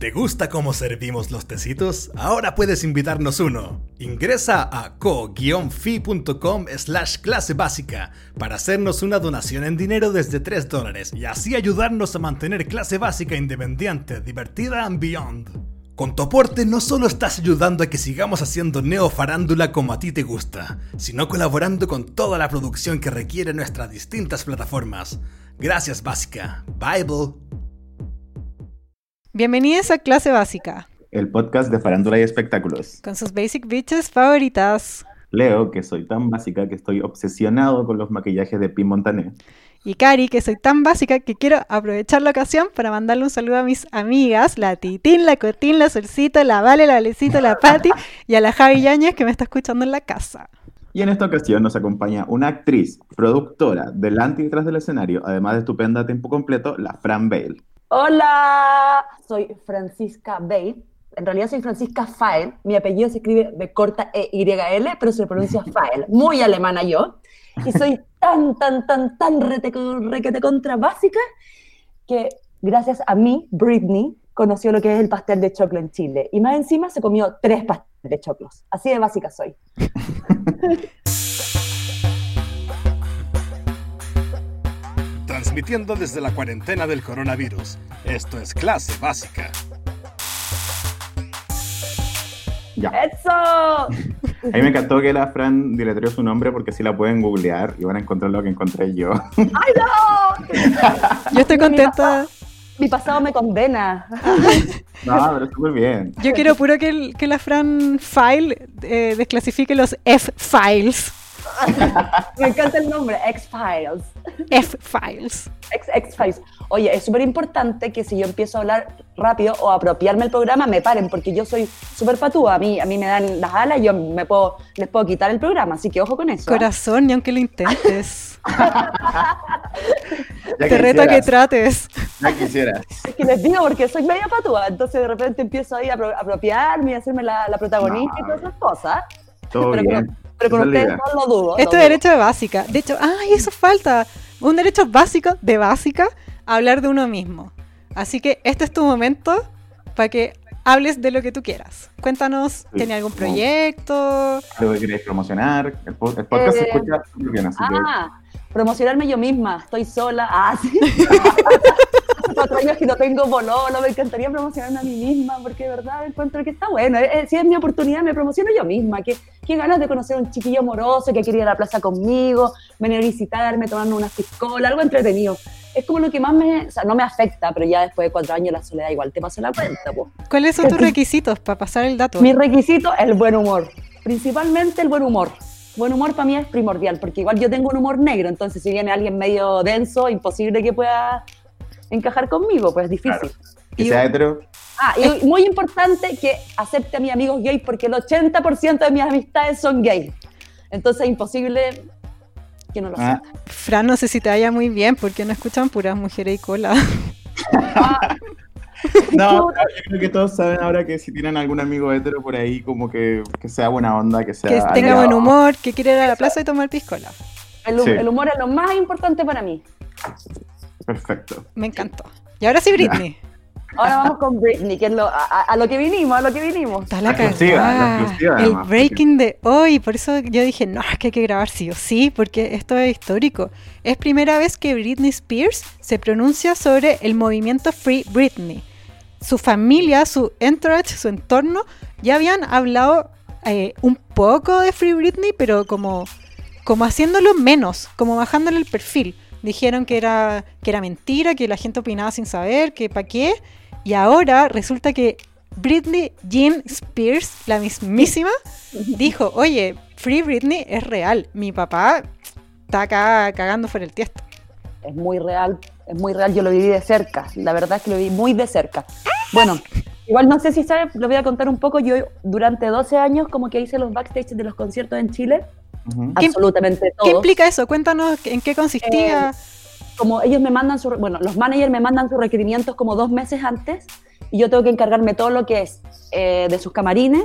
¿Te gusta cómo servimos los tecitos? Ahora puedes invitarnos uno. Ingresa a co-fi.com slash clase básica para hacernos una donación en dinero desde 3 dólares y así ayudarnos a mantener clase básica independiente, divertida and beyond. Con tu aporte no solo estás ayudando a que sigamos haciendo neofarándula como a ti te gusta, sino colaborando con toda la producción que requiere nuestras distintas plataformas. Gracias Básica. Bible. Bienvenidos a Clase Básica. El podcast de farándula y espectáculos. Con sus basic bitches favoritas. Leo, que soy tan básica que estoy obsesionado con los maquillajes de Pim Montané. Y Cari, que soy tan básica que quiero aprovechar la ocasión para mandarle un saludo a mis amigas, la Titín, la Cotín, la Solcita, la Vale, la Lecito, la Patti y a la Javi Yáñez que me está escuchando en la casa. Y en esta ocasión nos acompaña una actriz, productora, delante y detrás del escenario, además de estupenda a tiempo completo, la Fran Bale. Hola, soy Francisca Bale. En realidad soy Francisca Fael. Mi apellido se escribe de corta E-Y-L, pero se pronuncia Fael. Muy alemana yo. Y soy tan, tan, tan, tan requete contra básica que gracias a mí, Britney, conoció lo que es el pastel de choclo en Chile. Y más encima se comió tres pasteles de choclos. Así de básica soy. transmitiendo desde la cuarentena del coronavirus. Esto es clase básica. Ya. ¡Eso! A mí me encantó que la Fran diletreó su nombre porque así la pueden googlear y van a encontrar lo que encontré yo. ¡Ay, no! Yo estoy contenta. Mi pasado me condena. No, pero súper bien. Yo quiero puro que, el- que la Fran File eh, desclasifique los F-Files. Me encanta el nombre, X-Files. F-Files. X, X-Files. Oye, es súper importante que si yo empiezo a hablar rápido o apropiarme el programa, me paren, porque yo soy súper patúa. A mí, a mí me dan las alas y yo me puedo, les puedo quitar el programa, así que ojo con eso. ¿eh? Corazón, ni aunque lo intentes. Te reto a que trates. Ya quisieras. Es que les digo porque soy media patúa, entonces de repente empiezo ahí a apro- apropiarme y a hacerme la, la protagonista y No. todas esas cosas. Todo pero, bien. Pero con ustedes no lo dudo. Esto lo es dudo. derecho de básica. De hecho, ay, eso falta. Un derecho básico de básica, hablar de uno mismo. Así que este es tu momento para que hables de lo que tú quieras. Cuéntanos, Sí. ¿tiene algún proyecto? Algo que queréis promocionar. El, po- el podcast se Eh, escucha súper bien, así que Ah, promocionarme yo misma, estoy sola. Ah, sí. Hace cuatro años que no tengo bololo, me encantaría promocionarme a mí misma, porque de verdad encuentro que está bueno. Eh, eh, si es mi oportunidad, me promociono yo misma. Que, qué ganas de conocer a un chiquillo amoroso que quiere ir a la plaza conmigo, venir a visitarme, tomarme unas piscolas, algo entretenido. Es como lo que más me, o sea, no me afecta, pero ya después de cuatro años la soledad igual te pasa la cuenta, pues. ¿Cuáles son tus requisitos para pasar el dato? Mi requisito, el buen humor. Principalmente el buen humor. Buen humor para mí es primordial, porque igual yo tengo un humor negro, entonces si viene alguien medio denso, imposible que pueda encajar conmigo, pues es difícil. que Y- sea hetero. Ah, y muy importante que acepte a mis amigos gays, porque el 80% de mis amistades son gays. Entonces es imposible que no lo Ah, acepten. Fran, no sé si te vaya muy bien porque no escuchan puras mujeres y cola. no, pero yo creo que todos saben ahora que si tienen algún amigo hetero por ahí, como que, que sea buena onda, que sea. Que tenga aliado. buen humor, que quiere ir a la plaza y tomar piscola. El, Sí. el humor es lo más importante para mí. Perfecto. Me encantó. Y ahora sí, Britney. Ahora vamos con Britney, que es lo, a, a- lo que vinimos, a lo que vinimos. Está la La exclusiva, la cagada. exclusiva, El además, breaking de hoy. Por eso yo dije, no, es que hay que grabar sí o sí, porque esto es histórico. Es primera vez que Britney Spears se pronuncia sobre el movimiento Free Britney. Su familia, su entourage, su entorno, ya habían hablado eh, un poco de Free Britney, pero como, como haciéndolo menos, como bajándole el perfil. Dijeron que era, que era mentira, que la gente opinaba sin saber, que pa' qué. Y ahora resulta que Britney Jean Spears, la mismísima, dijo, oye, Free Britney es real. Mi papá está acá cagando fuera el tiesto. es muy real, es muy real, yo lo viví de cerca, la verdad es que lo viví muy de cerca. Bueno, igual no sé si sabes, lo voy a contar un poco, yo durante 12 años como que hice los backstage de los conciertos en Chile, ¿Qué- absolutamente todos. ¿Qué implica eso? Cuéntanos en qué consistía. Como ellos me mandan su, bueno, los managers me mandan sus requerimientos como dos meses antes y yo tengo que encargarme todo lo que es eh, de sus camarines,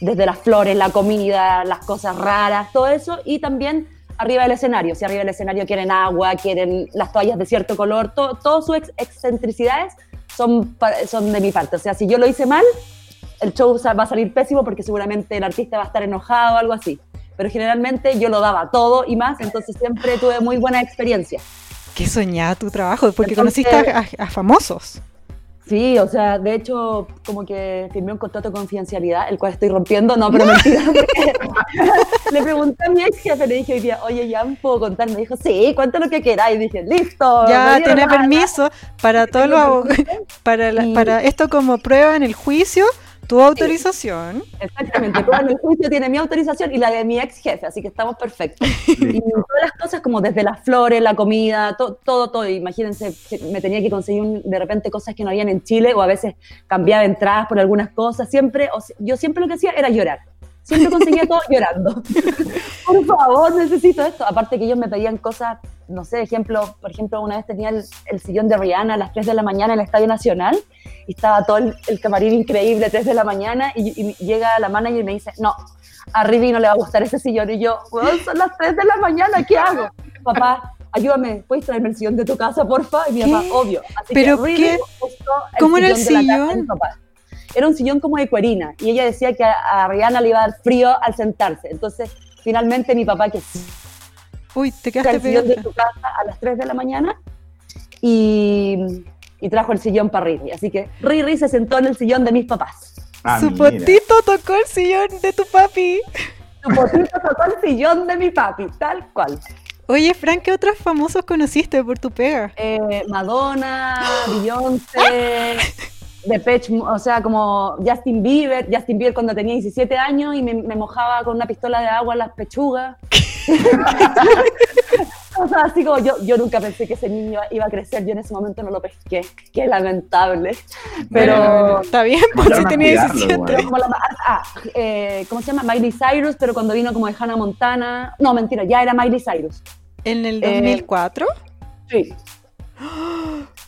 desde las flores, la comida, las cosas raras, todo eso, y también arriba del escenario. Si arriba del escenario quieren agua, quieren las toallas de cierto color, todo, todas sus ex- excentricidades, son, son de mi parte. O sea, si yo lo hice mal, el show va a salir pésimo porque seguramente el artista va a estar enojado o algo así. Pero generalmente yo lo daba todo y más, entonces siempre tuve muy buena experiencia. Qué soñada tu trabajo, porque Entonces- conociste a, a- a famosos. Sí, o sea, de hecho, como que firmé un contrato de confidencialidad, el cual estoy rompiendo, no, pero mentira. le pregunté a mi ex jefe, le dije hoy día, oye, ya ¿puedo contar? Me dijo, sí, cuenta lo que queráis. Y dije, listo. Ya tiene permiso para todos los tengo abog- para, la- para esto como prueba en el juicio, tu autorización. Exactamente, todo en el juicio tiene mi autorización y la de mi ex jefe, así que estamos perfectos. Y todas las cosas como desde las flores, la comida, to- todo, todo. Imagínense, me tenía que conseguir un- de repente cosas que no habían en Chile o a veces cambiaba entradas por algunas cosas. Siempre, o sea, yo siempre lo que hacía era llorar. Siempre conseguía todo llorando. Por favor, necesito esto. Aparte que ellos me pedían cosas, no sé, ejemplo, por ejemplo, una vez tenía el, el sillón de Rihanna a las 3 de la mañana en el Estadio Nacional y estaba todo el, el camarín increíble, 3 de la mañana, y, y llega la manager y me dice, no, a Rivi no le va a gustar ese sillón. Y yo, "Weón, son las 3 de la mañana, ¿qué hago? Papá, ayúdame, ¿puedes traerme el sillón de tu casa, porfa? Y mi ¿Qué? papá, obvio. Así ¿Pero que qué? ¿Cómo era el de la casa de sillón? mi papá. Era un sillón como de cuerina, y ella decía que a, a Rihanna le iba a dar frío al sentarse. Entonces, finalmente mi papá, que Uy, te quedaste el sillón de su casa a las 3 de la mañana y, y trajo el sillón para Riri. Así que Riri se sentó en el sillón de mis papás. Ah, Su mira. potito tocó el sillón de tu papi. Su potito tocó el sillón de mi papi, tal cual. Oye, Frank, ¿qué otros famosos conociste por tu pega? Eh, Madonna, Beyoncé, Depeche, Mo- o sea, como Justin Bieber. Justin Bieber cuando tenía 17 años y me, me mojaba con una pistola de agua en las pechugas. o sea, así como yo, yo nunca pensé que ese niño iba a crecer, yo en ese momento no lo pesqué. Qué lamentable. Pero... Bueno, está bien, pues si tenía cuidarlo, 17. igual. como la- ah, eh, ¿Cómo se llama? Miley Cyrus, pero cuando vino como de Hannah Montana. No, mentira, ya era Miley Cyrus. En el Eh, 2004. Sí.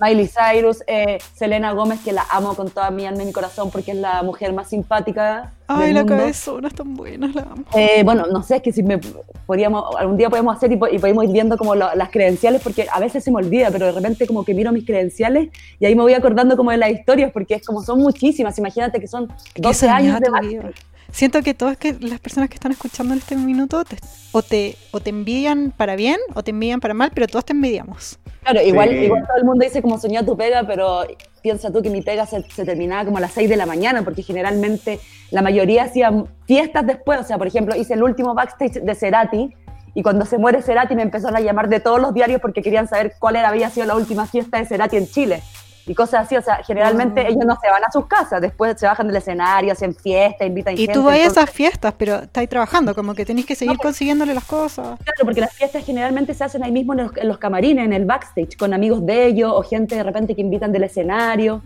Miley Cyrus, eh, Selena Gómez, que la amo con toda mi alma y mi corazón porque es la mujer más simpática. Ay, del la mundo. cabezona es tan buena, la amo. Eh, bueno, no sé, es que si me podríamos, algún día podemos hacer y, y podemos ir viendo como lo- las credenciales, porque a veces se me olvida, pero de repente como que miro mis credenciales y ahí me voy acordando como de las historias, porque es como son muchísimas, imagínate que son Qué 12 años de vida. Siento que todas que las personas que están escuchando en este minuto te- o, te, o te envidian para bien o te envidian para mal, pero todas te envidiamos. Claro, igual, Sí. igual todo el mundo dice como soñó tu pega, pero piensa tú que mi pega se, se terminaba como a las 6 de la mañana, porque generalmente la mayoría hacían fiestas después. O sea, por ejemplo, hice el último backstage de Cerati, y cuando se muere Cerati me empezaron a llamar de todos los diarios porque querían saber cuál era, había sido la última fiesta de Cerati en Chile. Y cosas así, o sea, generalmente ellos no se van a sus casas, después se bajan del escenario, hacen fiesta, invitan Y gente. tú vas a esas fiestas, pero estás trabajando, como que tenés que seguir consiguiéndole las cosas. Claro, porque las fiestas generalmente se hacen ahí mismo en los, en los camarines, en el backstage, con amigos de ellos o gente de repente que invitan del escenario,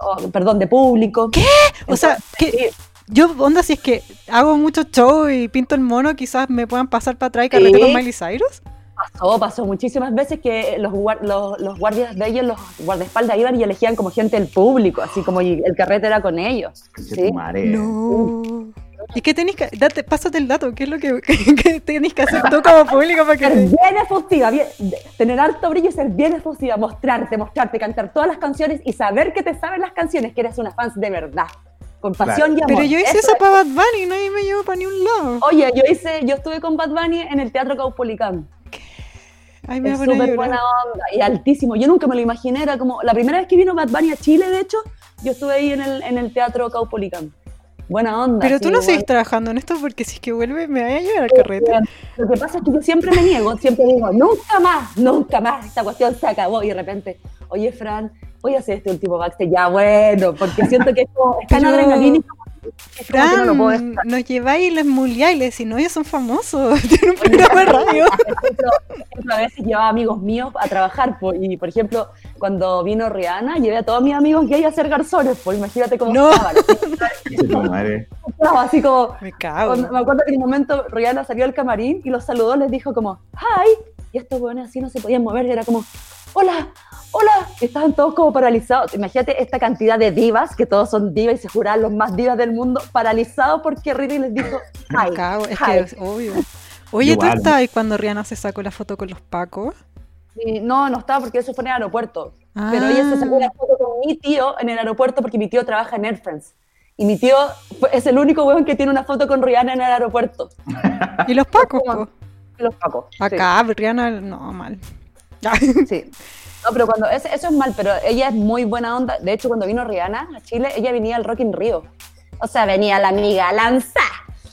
o, perdón, de público. ¿Qué? O sea, que yo, onda, si es que hago mucho show y pinto el mono, quizás me puedan pasar para atrás y carrete Sí. con Miley Cyrus. Pasó, pasó muchísimas veces que los, los, los guardias de ellos, los guardaespaldas iban y elegían como gente del público, así como y el carrete era con ellos. Sí. No. ¿Y qué tenés que date, pásate el dato? ¿Qué es lo que, que tenés que hacer tú como público para que Ser bien efusiva, bien- tener alto brillo y ser bien efusiva, mostrarte, mostrarte, cantar todas las canciones y saber que te saben las canciones, que eres una fan de verdad, con pasión y amor. Pero yo hice eso es- para Bad Bunny nadie me llevó para ni un lado. Oye, yo hice, yo estuve con Bad Bunny en el Teatro Caupolicán. Ay, me Es súper buena onda y altísimo. Yo nunca me lo imaginé, era como la primera vez que vino Bad Bunny a Chile, de hecho, yo estuve ahí en el, en el Teatro Caupolicán. Buena onda. Pero tú no bueno. seguís trabajando en esto porque si es que vuelve me vaya a llevar al carrete. Lo que pasa es que yo siempre me niego, siempre digo, nunca más, nunca más, esta cuestión se acabó. Y de repente, oye, Fran, voy a hacer este último backstage. Ya, bueno, porque siento que es, como, es tan Pero, adrenalínico. Es que no lo puedo Fran, nos lleváis y les muliáis, les decís, no, ellos son famosos, tienen un programa de radio. Por ejemplo, a veces llevaba amigos míos a trabajar, po, y por ejemplo, cuando vino Rihanna, llevé a todos mis amigos gay a ser garzones, pues imagínate cómo No. estaban. Estaba así como, Me cago. Cuando- me acuerdo que en un momento Rihanna salió al camarín y los saludó, les dijo como, hi, y estos buenos así no se podían mover, y era como, hola, hola, y estaban todos como paralizados. Imagínate esta cantidad de divas, que todos son divas y se juraban los más divas del mundo, paralizados porque Riri les dijo, cago, es hi. que es obvio. Oye, ¿tú Igual. estabas ahí cuando Rihanna se sacó la foto con los pacos? No, no estaba porque eso fue en el aeropuerto. Pero ella se sacó Ah. una foto con mi tío en el aeropuerto porque mi tío trabaja en Air France. Y mi tío es el único weón que tiene una foto con Rihanna en el aeropuerto. ¿Y los pacos? Los pacos. sí. Acá, Rihanna, no, mal. Sí. No, pero cuando, eso, eso es mal, pero ella es muy buena onda. De hecho, cuando vino Rihanna a Chile, ella venía al Rock in Rio. O sea, venía la amiga Lanza.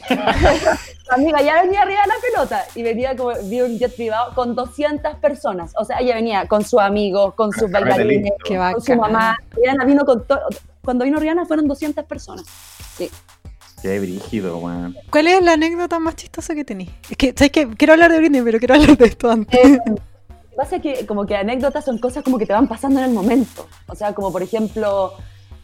la amiga ya venía arriba de la pelota y venía como, vi un jet privado con 200 personas. O sea, ella venía con su amigo, con sus bailarines, con su mamá. Rihanna vino con todo. Cuando vino Rihanna fueron 200 personas. Sí. Qué brígido, weón. ¿Cuál es la anécdota más chistosa que tenés? Es que, ¿sabes qué? Quiero hablar de Britney, pero quiero hablar de esto antes. Eh, que pasa es que como que anécdotas son cosas como que te van pasando en el momento. O sea, como por ejemplo,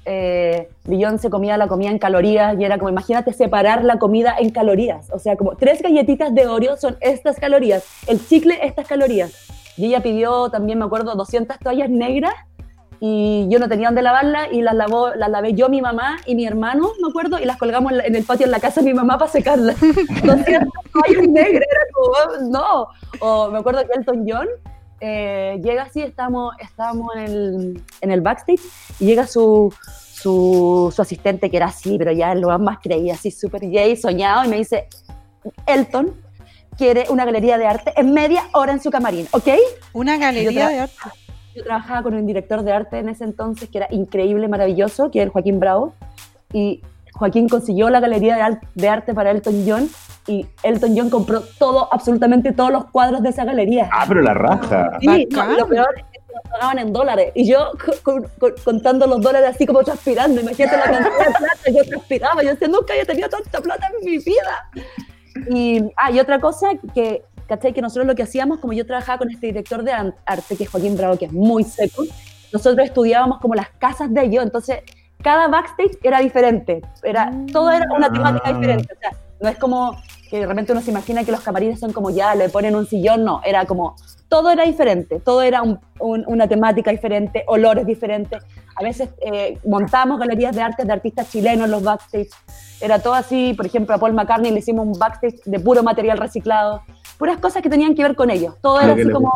eh, Beyoncé comía la comida en calorías y era como, imagínate separar la comida en calorías. O sea, como tres galletitas de Oreo son estas calorías, el chicle estas calorías. Y ella pidió también, me acuerdo, 200 toallas negras y yo no tenía dónde lavarlas y las, lavó, las lavé yo, mi mamá y mi hermano, me acuerdo, y las colgamos en, el patio en la casa de mi mamá para secarlas. 200 toallas negras, era como, "Oh, no. O me acuerdo que Elton John eh, llega así, estamos, estábamos en el, en el backstage y llega su, su, su asistente que era así, pero ya lo más creía, así súper gay, soñado, y me dice, Elton quiere una galería de arte en media hora en su camarín, ¿ok? Una galería de arte. Yo trabajaba con un director de arte en ese entonces que era increíble, maravilloso, que era el Joaquín Bravo. Y Joaquín consiguió la galería de, al- de arte para Elton John y Elton John compró todo, absolutamente todos los cuadros de esa galería. Ah, pero la raja. Sí, no, lo peor es que nos pagaban en dólares. Y yo con- con- contando los dólares así como transpirando. Imagínate la cantidad de plata. Yo transpiraba. Yo decía, nunca había tenido tanta plata en mi vida. Y, ah, y otra cosa que, ¿cachai? Que nosotros lo que hacíamos, como yo trabajaba con este director de arte, que es Joaquín Bravo, que es muy seco, nosotros estudiábamos como las casas de ellos. Entonces, cada backstage era diferente. Era, todo era una temática Ah. diferente. O sea, no es como que de repente uno se imagina que los camarines son como ya, le ponen un sillón. No, era como todo era diferente, todo era un- un- una temática diferente, olores diferentes. A veces eh, montábamos galerías de arte de artistas chilenos en los backstage. Era todo así, por ejemplo, a Paul McCartney le hicimos un backstage de puro material reciclado. Puras cosas que tenían que ver con ellos. Todo era Lo que así como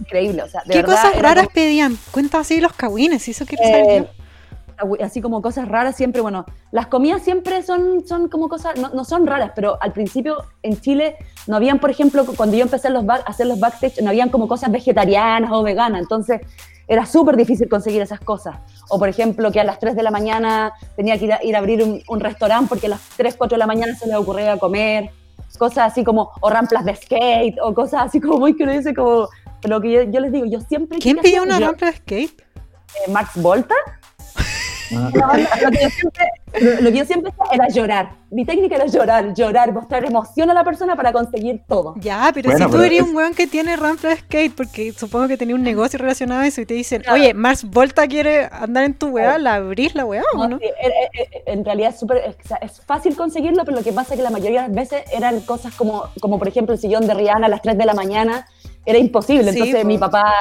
increíble. O sea, de ¿Qué verdad, cosas raras como- pedían? Cuenta así los cagüines, eso quiero eh. Así como cosas raras siempre, bueno, las comidas siempre son, son como cosas, no, no son raras, pero al principio en Chile no habían, por ejemplo, cuando yo empecé a los back- a hacer los backstage, no habían como cosas vegetarianas o veganas, entonces era súper difícil conseguir esas cosas. O por ejemplo, que a las 3 de la mañana tenía que ir a, ir a abrir un, un restaurante porque a las 3, 4 de la mañana se les ocurría comer, cosas así como, o ramplas de skate, o cosas así como muy que uno dice como, lo que yo, yo les digo, yo siempre... ¿Quién pidió una yo- rampa de skate? eh, Max Volta. Lo, que yo siempre, lo, lo que yo siempre hacía era llorar. Mi técnica era llorar, llorar, mostrar emoción a la persona para conseguir todo. Ya, pero Bueno, si tú pero eres es- un weón que tiene rampa de skate, porque supongo que tenía un negocio relacionado a eso y te dicen, Claro. oye, Mars Volta quiere andar en tu weá. ¿la abrís la weá o No, no? sí, eh, eh, eh, en realidad es, súper- es, fácil conseguirlo, pero lo que pasa es que la mayoría de las veces eran cosas como, como por ejemplo, el sillón de Rihanna a las 3 de la mañana. Era imposible. Sí, Entonces mi papá...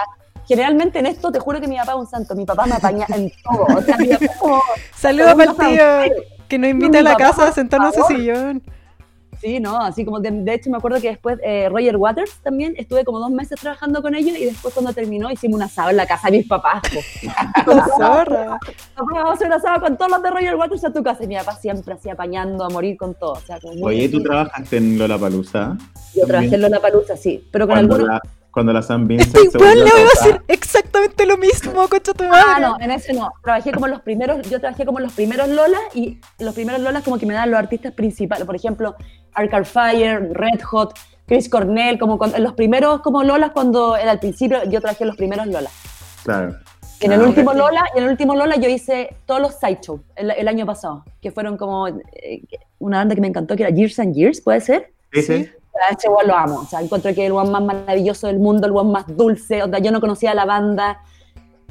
Generalmente en esto te juro que mi papá es un santo. Mi papá me apaña en todo. O sea, mi papá como... Saludos para el tío que nos invita a la papá, casa a sentarnos a favor. sillón. Sí, no, así como de, de hecho me acuerdo que después eh, Roger Waters también estuve como dos meses trabajando con ellos y después cuando terminó hicimos un asado en la casa de mis papás. zorra. Papá, Vamos a hacer un asado con todos los de Roger Waters a tu casa y mi papá siempre así apañando a morir con todo. O sea, como muy Oye, ¿tú así. trabajaste en Lollapalooza? Yo trabajé en Lollapalooza, sí, pero con Cuando algunos... la, cuando la San Vincent Este se weón volvió le voy a decir exactamente lo mismo, concha tu madre. Ah, no, en ese no. Trabajé como los primeros, yo trabajé como los primeros Lolas y los primeros Lolas como que me dan los artistas principales. Por ejemplo, Arcade Fire, Red Hot, Chris Cornell, como en los primeros como Lolas cuando era al principio, yo trabajé los primeros Lolas. Claro. Y en el Ah, último ok. Lola, y en el último Lola yo hice todos los sideshows el, el año pasado, que fueron como eh, una banda que me encantó, que era Years and Years, ¿puede ser? Sí, sí. Sí. A ese weón lo amo, o sea, encuentro que es el one más maravilloso del mundo, el one más dulce, onda, yo no conocía a la banda,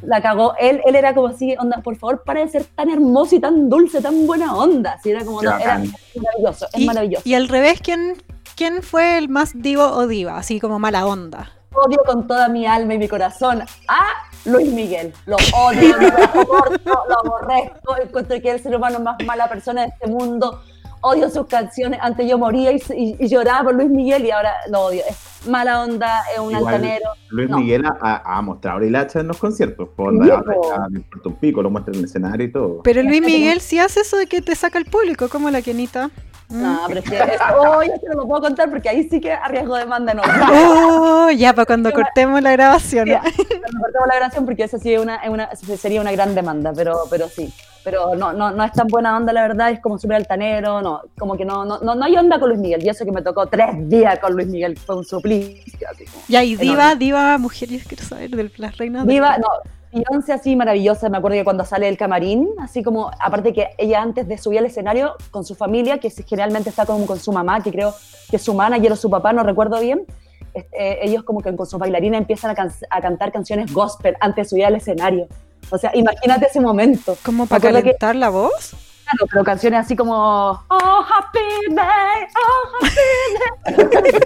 la cagó, él, él era como así, onda, por favor, para de ser tan hermoso y tan dulce, tan buena onda, así era como, no, era maravilloso, es Y, maravilloso. y al revés, ¿quién, ¿quién fue el más divo o diva? Así como mala onda. Odio con toda mi alma y mi corazón a Luis Miguel, lo odio, lo soporto, lo aborrezco, encuentro que es el ser humano más mala persona de este mundo, odio sus canciones. Antes yo moría y, y- y lloraba por Luis Miguel y ahora lo odio. Es mala onda, es un Igual, altanero. Luis No. Miguel ha, ha mostrado el hacha en los conciertos. Por Sí, onda, po. ya me importa un pico, lo muestra en el escenario y todo. Pero Luis Miguel sí hace eso de que te saca el público, como la Kenita. Mm. No, pero es que oh, no lo puedo contar porque ahí sí que arriesgo demanda no. Oh, ya, para cuando cortemos la grabación. Ya, cuando cortemos la grabación porque esa sí es una, es una- sería una gran demanda, pero, pero sí. Pero no, no, no es tan buena onda, la verdad, es como súper altanero, no, como que no, no, no, no hay onda con Luis Miguel. Y eso que me tocó tres días con Luis Miguel, fue un suplicio. Así como. Ya, y diva, Enorme. diva, mujer, yo quiero saber de las reinas. del Viva, pop. no, Beyoncé así maravillosa, me acuerdo que cuando sale del camarín, así como, aparte que ella antes de subir al escenario con su familia, que generalmente está como con su mamá, que creo que es su manager o su papá, no recuerdo bien, este, ellos como que con sus bailarines empiezan a, can- a cantar canciones gospel antes de subir al escenario. O sea, imagínate ese momento. Como para acuerdo que- calentar la voz. Claro, pero canciones así como Oh Happy Day, Oh Happy Day.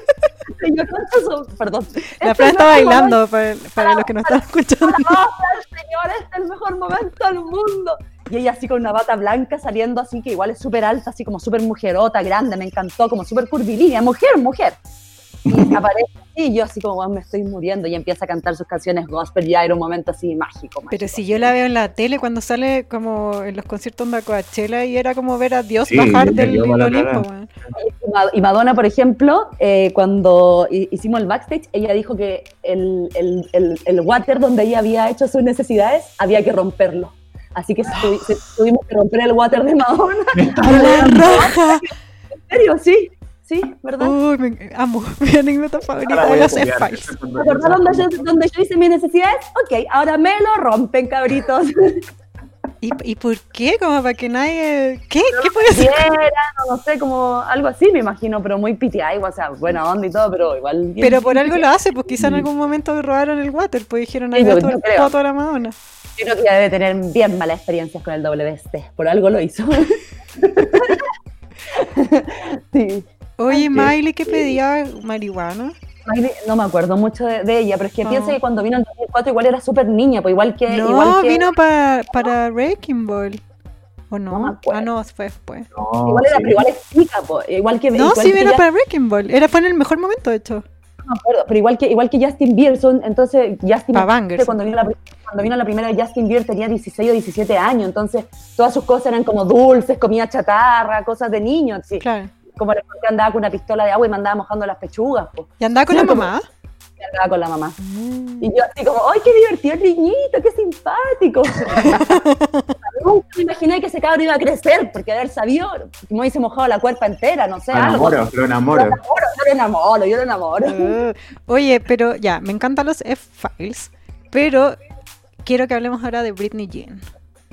Yo con eso, perdón. La Este Fran está bailando para, para los que no están escuchando. Señor, este es el mejor momento del mundo. Y ella así con una bata blanca saliendo así, que igual es súper alta, así como súper mujerota, grande, me encantó, como súper curvilínea, mujer, mujer. Y aparece así, y yo así como, "Guau, me estoy muriendo, y empieza a cantar sus canciones gospel, ya era un momento así mágico. Pero si yo la veo en la tele cuando sale como en los conciertos de Coachella y era como ver a Dios Sí, bajar del Olimpo, weón. Y Ma- Y Madonna, por ejemplo, eh, cuando hi- hicimos el backstage, ella dijo que el, el, el, el water donde ella había hecho sus necesidades había que romperlo. Así que tuvimos que romper el water de Madonna. ¡La raja! ¿En serio? Sí, sí, ¿verdad? Uy, me amo. Mi anécdota favorita voy de a los ¿Se acordaron donde yo, donde yo hice mis necesidades? Ok, ahora me lo rompen, cabritos. ¿Y, ¿Y por qué? Como para que nadie... ¿Qué? ¿Qué puede ser? No, no sé, como algo así me imagino, pero muy pitiay, o sea, buena onda y todo, pero igual... Pero por algo lo hace, pues quizá en algún momento robaron el water, pues dijeron, ahí Sí, todo yo el creo. poto a la Madonna. Yo creo que ella debe tener bien malas experiencias con el WST, por algo lo hizo. sí. Oye. Miley, ¿qué pedía? ¿Marihuana? Miley, no me acuerdo mucho de, de ella, pero es que Ah. piensa que cuando vino en 2004 igual era súper niña, pues igual que... No, igual que, vino pa- para Wrecking Ball. ¿O no? No me acuerdo. ah, no, fue después. No, Igual era, sí. pero igual es chica, pues, igual que... No, igual sí que vino ya- para Wrecking Ball. Era, fue en el mejor momento, de hecho. No me acuerdo, pero igual que, igual que Justin Bieber, son, entonces Justin bangers. cuando vino, la, cuando vino la primera de Justin Bieber tenía 16 o 17 años, entonces todas sus cosas eran como dulces, comida chatarra, cosas de niños, sí. Claro. Como el que andaba con una pistola de agua y me andaba mojando las pechugas, pues, ¿Y andaba con Sí, la como- mamá? y andaba con la mamá. Mm. Y yo así como, ¡ay, qué divertido el niñito, qué simpático! Nunca me imaginé que ese cabro iba a crecer, porque haber sabido, me hubiese mojado la cuerpa entera, no sé, Lo algo. enamoro, lo Yo enamoro. lo enamoro, yo lo enamoro, yo lo enamoro. Uh, Oye, pero ya, me encantan los F-Files, pero quiero que hablemos ahora de Britney Jean,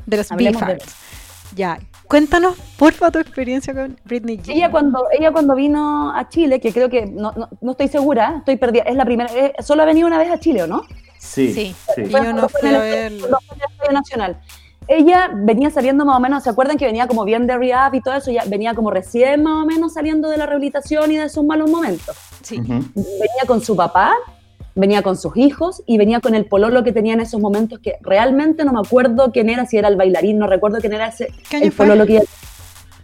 de los B-Files. Ya, cuéntanos, porfa, tu experiencia con Britney Jean. Ella cuando, ella cuando vino a Chile, que creo que, no, no, no estoy segura, estoy perdida, es la primera, eh, solo ha venido una vez a Chile, ¿o no? Sí, Sí. sí. Yo no Fue fui en a el- verlo. Nacional. Ella venía saliendo más o menos, ¿se acuerdan que venía como bien de rehab y todo eso? Ya venía como recién más o menos saliendo de la rehabilitación y de sus malos momentos. Sí. Ujú. Venía con su papá, venía con sus hijos y venía con el pololo que tenía en esos momentos que realmente no me acuerdo quién era, si era el bailarín, no recuerdo quién era ese, ¿Qué año el fue? pololo que.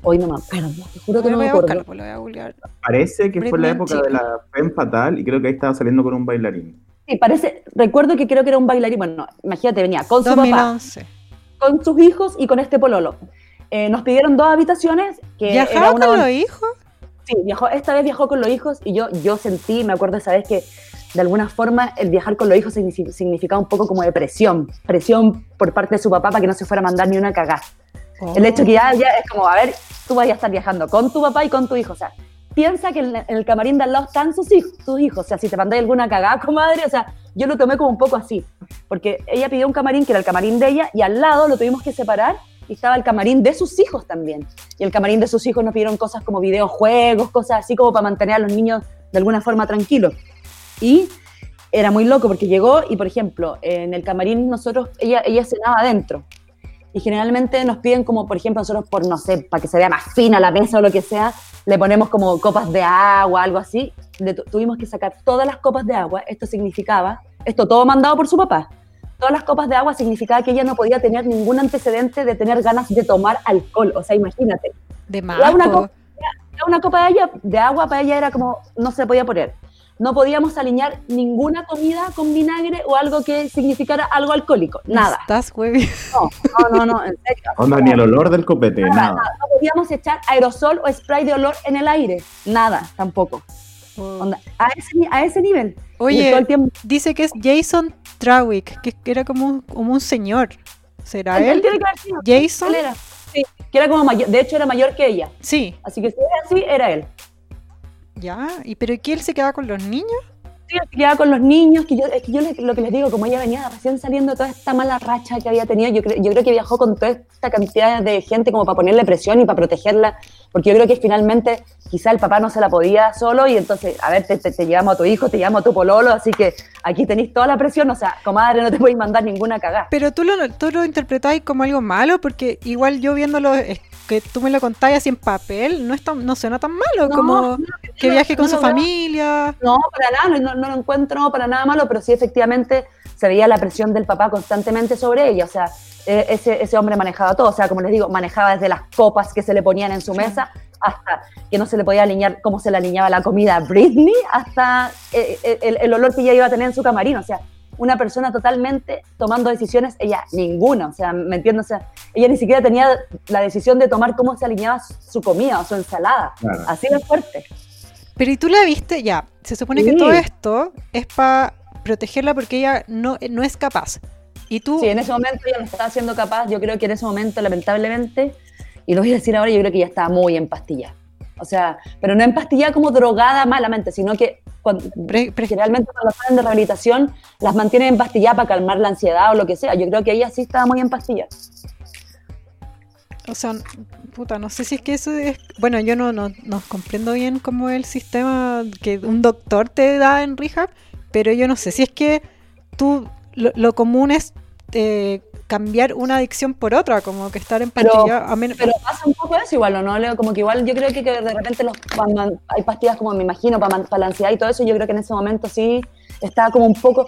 Hoy no me acuerdo, te juro que no me acuerdo. buscarlo, pues. Parece que fue la época de la Femme Fatal y creo que ahí estaba saliendo con un bailarín. Sí, parece, recuerdo que creo que era un bailarín, bueno, no, imagínate, venía con su papá, 2011. con sus hijos y con este pololo. Eh, nos pidieron dos habitaciones que era ¿Viajaba una con los hijos? Sí, viajó, esta vez viajó con los hijos y yo, yo sentí, me acuerdo esa vez que de alguna forma el viajar con los hijos signifi- significaba un poco como de presión, presión por parte de su papá para que no se fuera a mandar ni una cagada. El hecho que ya, ya es como, a ver, tú vas a estar viajando con tu papá y con tu hijo, o sea, piensa que en, en el camarín de al lado están sus hijos, tus hijos, o sea, si te mandáis alguna cagada, comadre, o sea, yo lo tomé como un poco así, porque ella pidió un camarín que era el camarín de ella y al lado lo tuvimos que separar y estaba el camarín de sus hijos también. Y el camarín de sus hijos nos pidieron cosas como videojuegos, cosas así como para mantener a los niños de alguna forma tranquilos. Y era muy loco porque llegó y, por ejemplo, en el camarín nosotros, ella, ella cenaba adentro. Y generalmente nos piden como, por ejemplo, nosotros por, no sé, para que se vea más fina la mesa o lo que sea, le ponemos como copas de agua, algo así. Le tu- tuvimos que sacar todas las copas de agua. Esto significaba, esto todo mandado por su papá. Todas las copas de agua significaba que ella no podía tener ningún antecedente de tener ganas de tomar alcohol. O sea, imagínate. De Era una, Marco. co- una copa de agua para ella era como, no se podía poner. No podíamos alinear ninguna comida con vinagre o algo que significara algo alcohólico. Nada. Estás, güey. No, no, no, no, en serio. Onda, ni el olor del copete, Nada, nada. nada. No podíamos echar aerosol o spray de olor en el aire. Nada, tampoco. Onda, a, ese, a ese nivel. Oye, el tiempo- dice que es Jason Trawick, que era como un, como un señor. ¿Será él, él él? tiene que haber sido. ¿Jason? Él era. Sí, que era como mayor. De hecho, era mayor que ella. Sí, Así que si era así, era él. Ya. ¿Y pero qué él se queda con los niños? Sí, se quedaba con los niños, que yo, es que yo le- lo que les digo, como ella venía recién saliendo de toda esta mala racha que había tenido, yo, yo creo que viajó con toda esta cantidad de gente como para ponerle presión y para protegerla, porque yo creo que finalmente quizá el papá no se la podía solo y entonces, a ver, te, te, te llevamos a tu hijo, te llevamos a tu pololo, así que aquí tenéis toda la presión, o sea, comadre, no te podéis mandar ninguna cagada. Pero tú lo, tú lo interpretáis como algo malo, porque igual yo viéndolo, que tú me lo contáis así en papel, no, es tan- no suena tan malo, No, como no, que viaje con su familia. No, para nada, no, no lo encuentro para nada malo, pero sí efectivamente se veía la presión del papá constantemente sobre ella, o sea, eh, ese, ese hombre manejaba todo, o sea, como les digo, manejaba desde las copas que se le ponían en su mesa hasta que no se le podía alinear cómo se le alineaba la comida a Britney, hasta eh, eh, el, el olor que ella iba a tener en su camarín, o sea, una persona totalmente tomando decisiones, ella ninguna, o sea, ¿me entiendes? O sea, ella ni siquiera tenía la decisión de tomar cómo se alineaba su, comida o su ensalada, Claro. así de fuerte. Pero ¿y tú la viste? Ya, se supone que Sí. todo esto es para protegerla porque ella no, no es capaz. Y tú, Sí, en ese momento ella no estaba siendo capaz, yo creo que en ese momento, lamentablemente, y lo voy a decir ahora, yo creo que ella estaba muy empastillada. O sea, pero no empastillada como drogada malamente, sino que cuando, generalmente cuando salen de rehabilitación las mantienen empastilladas para calmar la ansiedad o lo que sea. Yo creo que ella sí estaba muy empastillada. o sea, puta, no sé si es que eso es... Bueno, yo no, no, no comprendo bien cómo es el sistema que un doctor te da en rehab, pero yo no sé si es que tú, lo, lo común es eh, cambiar una adicción por otra, como que estar en Pero- pastilla, a men- Pero pasa un poco eso igual, ¿o ¿no? Leo? Como que igual yo creo que, que de repente los, cuando hay pastillas como me imagino para, para la ansiedad y todo eso, yo creo que en ese momento sí estaba como un poco...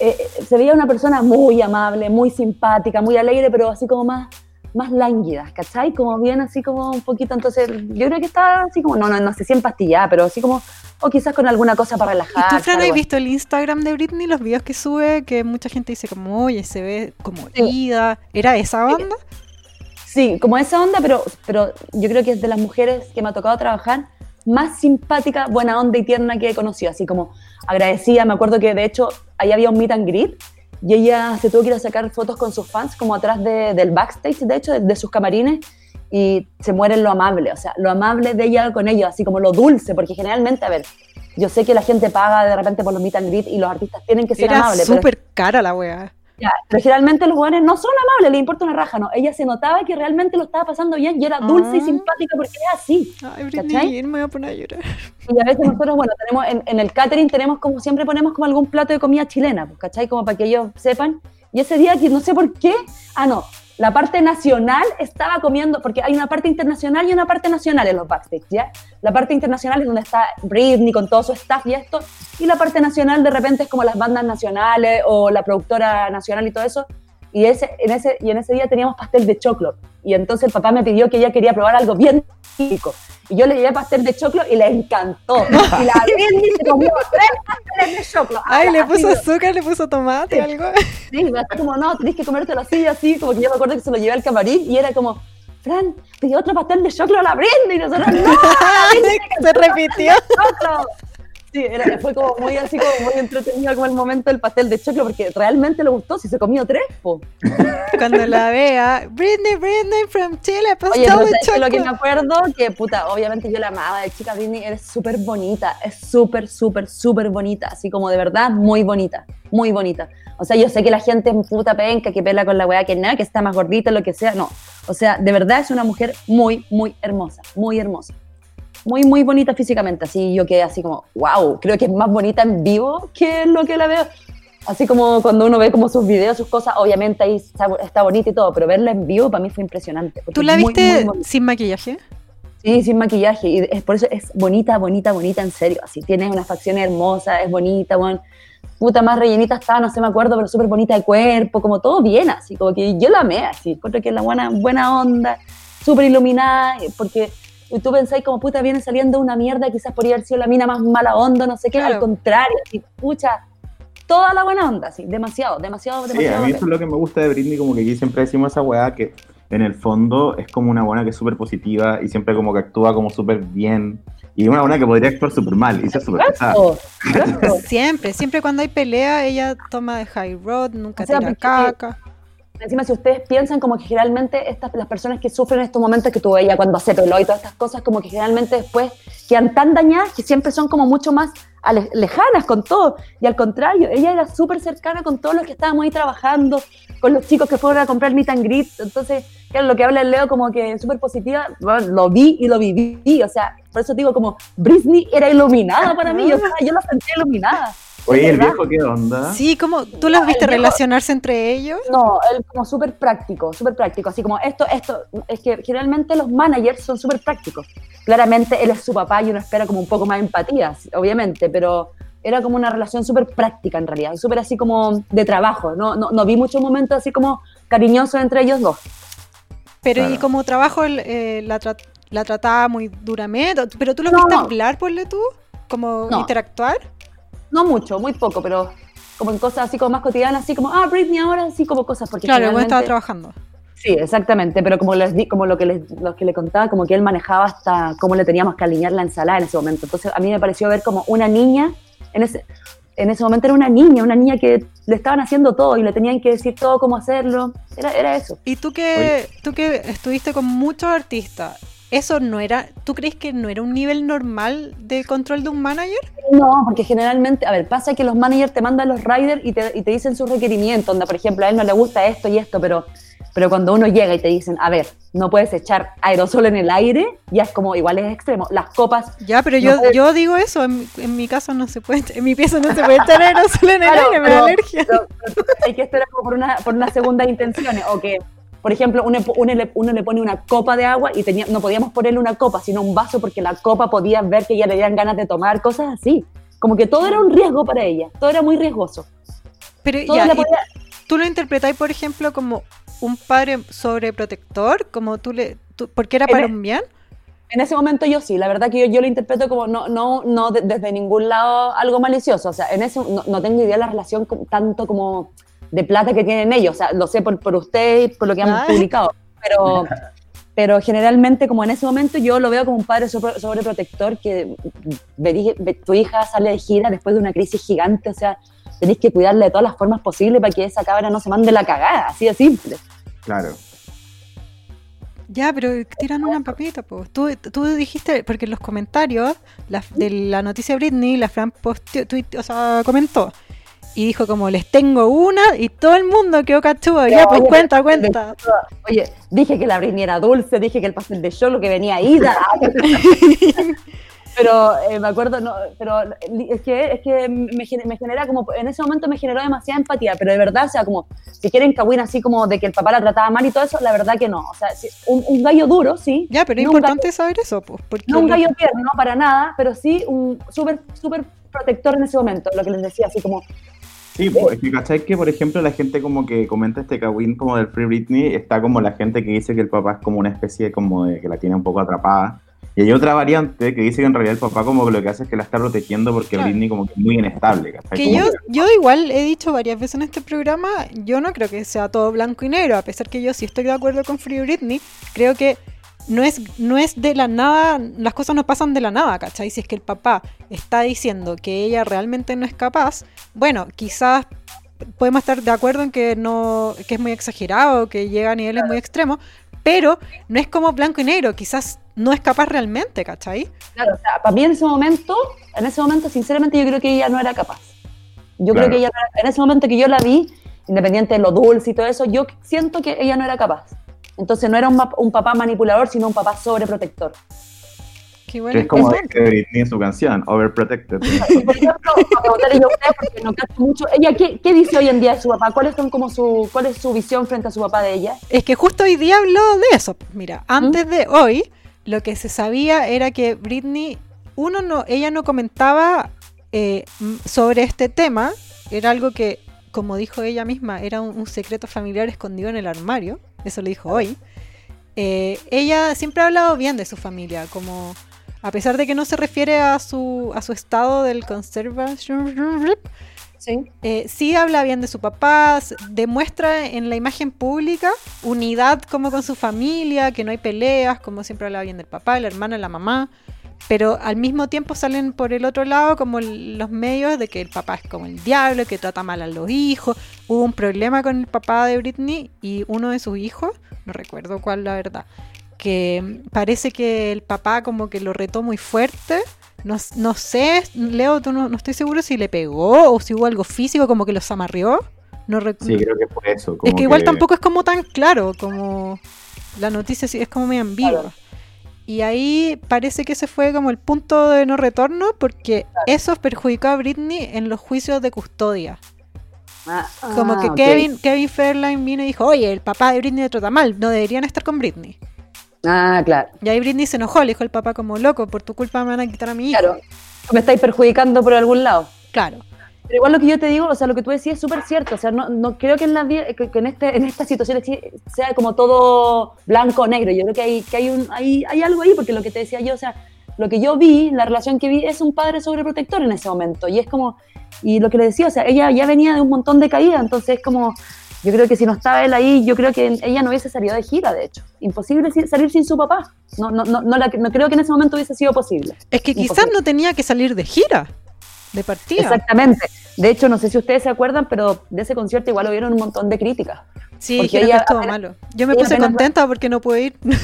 eh, eh, se veía una persona muy amable, muy simpática, muy alegre, pero así como más, más lánguida, ¿cachai? Como bien así como un poquito, entonces yo creo que estaba así como, no, no, no sé si empastillada, pero así como, o quizás con alguna cosa para relajar. ¿Y tú, Fran, has visto el Instagram de Britney, los videos que sube? Que mucha gente dice como, oye, se ve como ida. ¿Era esa banda? Sí, como esa onda, pero, pero yo creo que es de las mujeres que me ha tocado trabajar más simpática, buena onda y tierna que he conocido, así como agradecida. Me acuerdo que de hecho ahí había un meet and greet y ella se tuvo que ir a sacar fotos con sus fans como atrás de- del backstage, de hecho, de, de sus camarines y se muere lo amable, o sea, lo amable de ella con ellos, así como lo dulce, porque generalmente, a ver, yo sé que la gente paga de repente por los meet and greet y los artistas tienen que ser Era amables, pero súper cara la wea. Ya, pero generalmente los jóvenes no son amables, les importa una raja, ¿no? Ella se notaba que realmente lo estaba pasando bien y era dulce y Ah. simpática porque era así. Ay, Britney, me voy a poner a llorar. Y a veces nosotros, bueno, tenemos en, en el catering tenemos como siempre ponemos como algún plato de comida chilena, ¿cachai? Como para que ellos sepan. Y ese día, que no sé por qué, ah, no, la parte nacional estaba comiendo, porque hay una parte internacional y una parte nacional en los backstage, ¿ya? La parte internacional es donde está Britney con todo su staff y esto, y la parte nacional de repente es como las bandas nacionales o la productora nacional y todo eso. Y, ese, en ese, y en ese día teníamos pastel de choclo. Y entonces el papá me pidió que ella quería probar algo bien típico. Y yo le llevé pastel de choclo y le encantó. Y la Britney se comió tres pasteles de choclo. Ay, le Así, puso azúcar, le puso tomate, algo. Sí, me hacía como, no, tenés que comértelo así, así, como que yo me acuerdo que se lo llevé al camarín y era como, Fran, pidió otro pastel de choclo a la Britney y nosotros, no, la Se repitió. Choclo. Sí, era, fue como muy así, como muy entretenido como el momento del pastel de choclo, porque realmente le gustó, si se comió tres, po. Cuando la vea, Britney, Britney from Chile, pastel Oye, pero de ¿sabes qué? lo que me acuerdo, que puta, obviamente yo la amaba de chica Britney, eres súper bonita, es súper, súper, súper bonita, así como de verdad muy bonita, muy bonita. O sea, yo sé que la gente es puta penca, que pela con la weá, que nada, que está más gordita, lo que sea, no. O sea, de verdad es una mujer muy, muy hermosa, muy hermosa. Muy, muy bonita físicamente, así yo quedé así como, wow, creo que es más bonita en vivo que lo que la veo. Así como cuando uno ve como sus videos, sus cosas, obviamente ahí está, está bonita y todo, pero verla en vivo para mí fue impresionante. ¿Tú la muy, viste muy sin maquillaje? Sí, sin maquillaje. Y es, por eso es bonita, bonita, bonita, en serio. Así tiene unas facciones hermosas, es bonita, bueno. Puta más rellenita estaba, no sé, me acuerdo, pero súper bonita de cuerpo, como todo bien, así, como que yo la amé, así. Encuentro que es la buena, buena onda, súper iluminada, porque y tú pensáis como puta viene saliendo una mierda, quizás podría haber sido la mina más mala onda, no sé qué, Claro. al contrario, así, pucha, toda la buena onda, así, demasiado, demasiado, Sí, demasiado. a mí eso es lo que me gusta de Britney, como que aquí siempre decimos esa weá que en el fondo es como una buena que es súper positiva y siempre como que actúa como súper bien. Y una buena que podría actuar súper mal y ser súper. Siempre, siempre cuando hay pelea, ella toma de high road, nunca O sea, tira porque- caca. Encima, si ustedes piensan como que generalmente estas, las personas que sufren estos momentos que tuvo ella cuando se peló y todas estas cosas, como que generalmente después quedan tan dañadas que siempre son como mucho más lejanas con todo. Y al contrario, ella era súper cercana con todos los que estábamos ahí trabajando, con los chicos que fueron a comprar meet and greet. Entonces, claro, lo que habla el Leo como que súper positiva, bueno, lo vi y lo viví. O sea, por eso digo como, Britney era iluminada para mí, o sea, yo la sentí iluminada. Oye, ¿el viejo qué onda? Sí, como tú los viste el viejo- relacionarse entre ellos. No, él como súper práctico, súper práctico, así como esto, esto, es que generalmente los managers son súper prácticos. Claramente él es su papá y uno espera como un poco más empatía, obviamente, pero era como una relación súper práctica en realidad, súper así como de trabajo, no, no, no vi muchos momentos así como cariñosos entre ellos dos. Pero y como trabajo el, eh, la, tra- la trataba muy duramente. Pero tú los No. viste hablar, ponle tú, como No. interactuar. No mucho, muy poco, pero como en cosas así como más cotidianas, así como, ah, Britney ahora, así como cosas, porque Claro, igual estaba trabajando. Sí, exactamente, pero como les di, como lo que les, lo que le contaba, como que él manejaba hasta cómo le teníamos que alinear la ensalada en ese momento. Entonces a mí me pareció ver como una niña, en ese, en ese momento era una niña, una niña que le estaban haciendo todo y le tenían que decir todo cómo hacerlo. Era, era eso. Y tú que, tú que estuviste con muchos artistas, ¿eso no era, tú crees que no era un nivel normal de control de un manager? No, porque generalmente, a ver, pasa que los managers te mandan los riders y te, y te dicen sus requerimientos, donde por ejemplo a él no le gusta esto y esto, pero, pero cuando uno llega y te dicen, a ver, no puedes echar aerosol en el aire, ya es como igual es extremo. Las copas Ya, pero No yo, yo digo eso, en, mi- en mi casa no se puede, en mi pieza no se puede echar aerosol en el Claro, aire, me da alergia. pero- pero hay que esperar como por una, por una segunda intención. O que, por ejemplo, uno, uno le, uno le pone una copa de agua y tenía, no podíamos ponerle una copa, sino un vaso porque la copa podía ver que ya le dieran ganas de tomar, cosas así. Como que todo era un riesgo para ella, todo era muy riesgoso. Pero ya, podía- tú lo interpretáis, por ejemplo, como un padre sobreprotector, como tú le, tú- porque era para e- un bien. En ese momento yo sí, la verdad que yo, yo lo interpreto como no, no, no de- desde ningún lado algo malicioso. O sea, en eso no, no tengo idea de la relación con- tanto como de plata que tienen ellos. O sea, lo sé por, por ustedes, por lo que han Ah. publicado. Pero, pero generalmente, como en ese momento, yo lo veo como un padre sobre- sobreprotector que tu hija sale de gira después de una crisis gigante. O sea, tenéis que cuidarle de todas las formas posibles para que esa cabra no se mande la cagada. Así de simple. Claro. Ya, pero tiran una papita, pues. Tú, tú dijiste, porque en los comentarios la- de la noticia de Britney, la Fran posteó, tuit- o sea, comentó. Y dijo como, les tengo una y todo el mundo quedó cachudo. Ya, pues oye, cuenta, cuenta. Oye, dije que la Britney era dulce, dije que el pastel de lo que venía ida. pero eh, me acuerdo, no, pero es que, es que me, me genera como, en ese momento me generó demasiada empatía, pero de verdad, o sea, como, si quieren Kawin así como de que el papá la trataba mal y todo eso, la verdad que no. O sea, si- un, un gallo duro, sí. Ya, pero es no un importante saber eso, pues. Porque no un lo- gallo tierno, no para nada, pero sí un súper, súper protector en ese momento, lo que les decía, así como, Sí, pues, es que cachai que, por ejemplo, la gente como que comenta este Kawin como del Free Britney, está como la gente que dice que el papá es como una especie como de que la tiene un poco atrapada. Y hay otra variante que dice que en realidad el papá como que lo que hace es que la está protegiendo porque Claro. Britney como que es muy inestable, ¿cachai? Que yo, yo igual he dicho varias veces en este programa, yo no creo que sea todo blanco y negro, a pesar que yo sí estoy de acuerdo con Free Britney, creo que no es, no es de la nada, las cosas no pasan de la nada, ¿cachai? Si es que el papá está diciendo que ella realmente no es capaz, bueno, quizás podemos estar de acuerdo en que no, que es muy exagerado, que llega a niveles muy extremos, pero no es como blanco y negro, quizás no es capaz realmente, ¿cachai? Claro, o sea, para mí en ese momento, en ese momento, sinceramente, yo creo que ella no era capaz. Yo Claro. creo que ella, en ese momento que yo la vi, independiente de lo dulce y todo eso, yo siento que ella no era capaz. Entonces no era un, papá manipulador, sino un papá sobreprotector. Que igual es como dice Britney en su canción, Overprotected. Y, por ejemplo, para yo porque no cacho mucho, ella, ¿qué, ¿qué dice hoy en día de su papá? ¿Cuáles son como su, ¿Cuál es su visión frente a su papá de ella? Es que justo hoy día habló de eso. Mira, antes de hoy, lo que se sabía era que Britney, uno no, ella no comentaba eh, sobre este tema. Era algo que, como dijo ella misma, era un, un secreto familiar escondido en el armario. Eso lo dijo hoy. eh, ella siempre ha hablado bien de su familia, como a pesar de que no se refiere a su, a su estado del conservación, Sí. eh, sí habla bien de su papá, demuestra en la imagen pública unidad como con su familia, que no hay peleas, como siempre habla bien del papá, la hermana, la mamá, pero al mismo tiempo salen por el otro lado como los medios de que el papá es como el diablo, que trata mal a los hijos, hubo un problema con el papá de Britney y uno de sus hijos, no recuerdo cuál la verdad, que parece que el papá como que lo retó muy fuerte. No, no sé, Leo, tú no, no estoy seguro si le pegó o si hubo algo físico como que los amarrió. No Sí, creo que fue eso. es que igual tampoco es como tan claro, como la noticia es como muy ambigua. Claro. Y ahí parece que ese fue como el punto de no retorno porque eso perjudicó a Britney en los juicios de custodia. Ah, Como ah, que ok. Kevin, Kevin Fairline vino y dijo, oye, el papá de Britney le trata mal, no deberían estar con Britney. Ah, claro. Y ahí Britney se enojó, le dijo el papá como loco, por tu culpa me van a quitar a mi hijo. Claro. Me estáis perjudicando por algún lado. Claro. Pero igual lo que yo te digo, o sea, lo que tú decías es súper cierto. O sea, no, no creo que en, la, que, en, este, en esta situación sea como todo blanco o negro. Yo creo que, hay, que hay, un, hay, hay algo ahí, porque lo que te decía yo, o sea, lo que yo vi, la relación que vi, es un padre sobreprotector en ese momento. Y es como, y lo que le decía, o sea, ella ya venía de un montón de caídas, entonces es como, yo creo que si no estaba él ahí, yo creo que ella no hubiese salido de gira, de hecho. Imposible si- salir sin su papá. No, no, no, no, la- no creo que en ese momento hubiese sido posible. Es que quizás Imposible. no tenía que salir de gira, de partida. Exactamente. De hecho, no sé si ustedes se acuerdan, pero de ese concierto igual hubieron un montón de críticas. Sí, Porque dijeron ella que estuvo apenas- malo. Yo me puse contenta porque no pude ir. me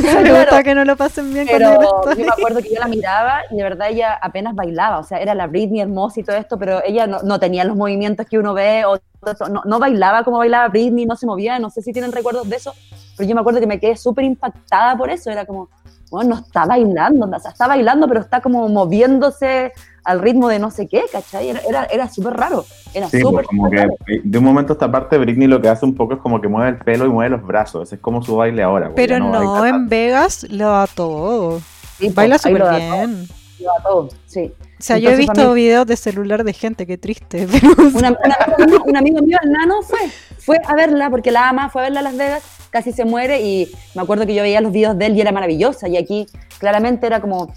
Claro. gusta que no lo pasen bien Pero cuando yo yo me acuerdo que yo la miraba y de verdad ella apenas bailaba. O sea, era la Britney hermosa y todo esto, pero ella no, no tenía los movimientos que uno ve o todo eso. no, no bailaba como bailaba Britney, no se movía. No sé si tienen recuerdos de eso, pero yo me acuerdo que me quedé súper impactada por eso. Era como, bueno, no está bailando, o sea, está bailando, pero está como moviéndose al ritmo de no sé qué, ¿cachai? Era, era, era súper raro. Era Sí, súper, pues, como que raro. de un momento a esta parte Britney lo que hace un poco es como que mueve el pelo y mueve los brazos. Ese es como su baile ahora. pues, Pero no, en. Vegas lo da todo. Sí, pues, Baila ahí súper lo da bien. todo, lo da todo, sí. O sea, yo he visto videos de celular de gente, qué triste. Pero Una, una- un amigo mío, el nano, fue, fue a verla porque la ama, fue a verla a Las Vegas, casi se muere y me acuerdo que yo veía los videos de él y era maravillosa y aquí claramente era como,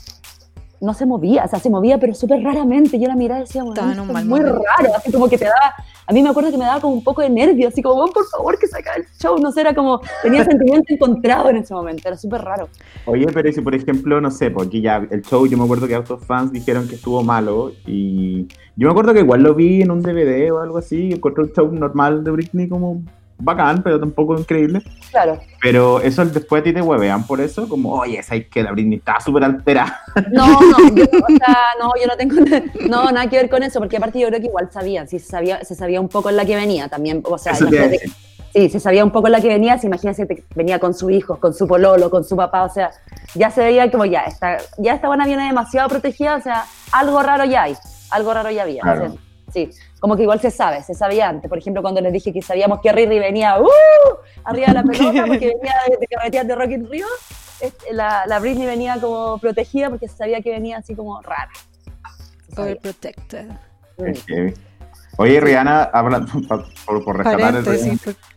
no se movía, o sea, se movía pero súper raramente, yo la miraba y decía, "Bueno, Estaba en esto un es mal muy momento". raro, así como que te daba, a mí me acuerdo que me daba como un poco de nervio, así como, "Oh, por favor, que se acabe el show, no sé, era como, tenía sentimiento encontrado en ese momento, era súper raro. Oye, pero si por ejemplo, no sé, porque ya el show, yo me acuerdo que otros fans dijeron que estuvo malo y yo me acuerdo que igual lo vi en un DVD o algo así, encontré un show normal de Britney como bacán, pero tampoco increíble. Claro. Pero eso después a ti te huevean por eso, como, oye, esa es que la Britney está súper alterada. No, no, yo, o sea, no, yo no tengo no, nada que ver con eso, porque aparte yo creo que igual sabían, sí, se sabía, se sabía un poco en la que venía también, o sea, sí, se sabía un poco en la que venía, si imagínate que venía con su hijo, con su pololo, con su papá, o sea, ya se veía como ya, esta, ya esta buena viene demasiado protegida, o sea, algo raro ya hay, algo raro ya había, o sea, Claro. Sí, como que igual se sabe, se sabía antes, por ejemplo, cuando les dije que sabíamos que Riri venía, ¡uh! arriba de la pelota, porque venía de, de carreteras de Rock in Rio, este, la, la Britney venía como protegida porque se sabía que venía así como rara. Overprotected. Mm. Oye, Rihanna, hablando, por, por, rescatar el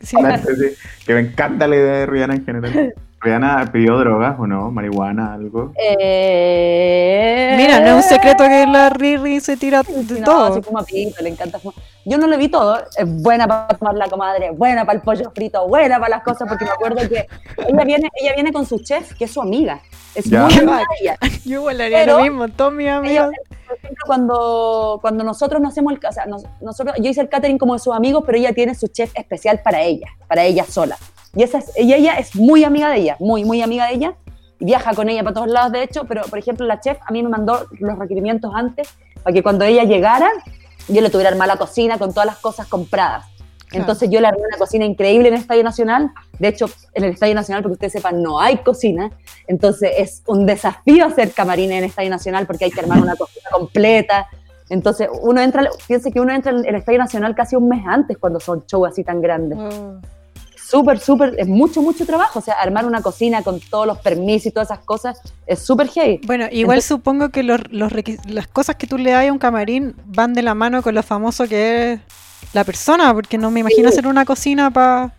sí. paréntesis, que me encanta la idea de Rihanna en general. Rihanna pidió drogas o no, marihuana, algo. Eh... Mira, no es un secreto que la Riri se tira de No, todo. se fuma pito, le encanta fumar. Yo no le vi todo, es buena para tomar la comadre, buena para el pollo frito, buena para las cosas, porque me acuerdo que ella viene, ella viene con su chef, que es su amiga. Es Ya. muy amiga ella. Yo igual haría Pero- lo mismo, todos mis amigos. por ejemplo, cuando, cuando nosotros no hacemos el, o sea, nos- nosotros, yo hice el catering como de sus amigos, pero ella tiene su chef especial para ella, para ella sola. Y esa es, y ella es muy amiga de ella, muy, muy amiga de ella. Y viaja con ella para todos lados, de hecho, pero por ejemplo, la chef a mí me mandó los requerimientos antes para que cuando ella llegara, yo le tuviera armar la cocina con todas las cosas compradas. Claro. Entonces yo le armé una cocina increíble en el Estadio Nacional. De hecho, en el Estadio Nacional, porque ustedes sepan, no hay cocina. Entonces es un desafío hacer camarines en el Estadio Nacional porque hay que armar una cocina completa. Entonces uno entra, piense que uno entra en el Estadio Nacional casi un mes antes cuando son shows así tan grandes. Oh. Súper, súper, es mucho, mucho trabajo. O sea, armar una cocina con todos los permisos y todas esas cosas es súper heavy. Bueno, igual Entonces- supongo que los, los las cosas que tú le das a un camarín van de la mano con lo famoso que es la persona, porque no me imagino Sí. hacer una cocina para...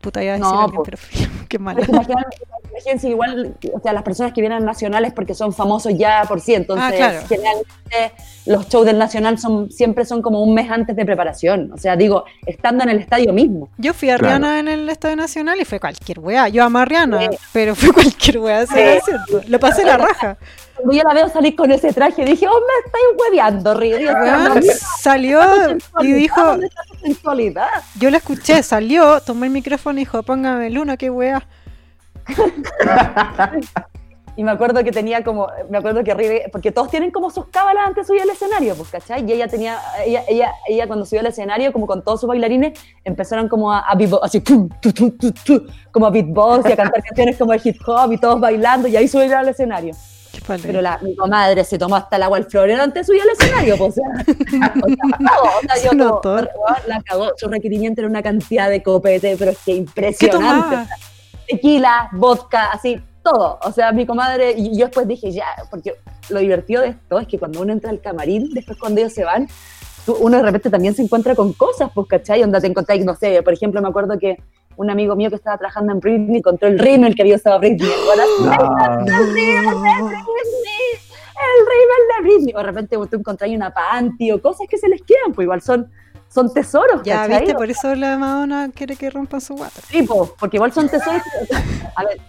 Puta, iba a decir No, alguien, pero qué imagínate, imagínense igual, o sea, las personas que vienen al Nacional es porque son famosos ya por sí, entonces Ah, claro. generalmente los shows del Nacional son siempre son como un mes antes de preparación, o sea, digo, estando en el estadio mismo. Yo fui a Claro. Rihanna en el Estadio Nacional y fue cualquier weá. Yo amo a Rihanna, Sí. pero fue cualquier weá, ¿sí? Lo pasé la raja. Cuando yo la veo salir con ese traje, dije, oh, me estáis hueveando, Río. Weón, salió y dijo, ¿Dónde está tu sensualidad? yo la escuché, salió, tomó el micrófono y dijo, póngame el uno, qué weá. Y me acuerdo que tenía como, me acuerdo que Ribe, porque todos tienen como sus cábalas antes de subir al escenario, pues, ¿cachai? Y ella tenía, ella, ella, ella cuando subió al escenario, como con todos sus bailarines, empezaron como a, a beatbox, así, tum, como a beatbox y a cantar canciones como el hip hop y todos bailando, y ahí subieron al escenario. Pero la, mi comadre se tomó hasta el agua al florero antes de subir al escenario, pues, o sea, o sea, cagó, o sea, Se yo como, notó. weón, la cagó, su requerimiento era una cantidad de copete, pero es que ¿Qué impresionante? Tequila, vodka, así, todo. O sea, mi comadre, y yo después dije, ya, porque lo divertido de esto es que cuando uno entra al camarín, después cuando ellos se van, uno de repente también se encuentra con cosas, pues, ¿cachai? Onda te encontráis, no sé, por ejemplo, me acuerdo que un amigo mío que estaba trabajando en Britney encontró el rímel que había usado Britney. No. ¡El rímel de Britney! O de repente tú encontrás una panty o cosas que se les quedan, pues igual son, son tesoros, Ya, ¿cachai? viste, por eso la Madonna quiere que rompan su guata. Sí, po, porque igual son tesoros. A ver,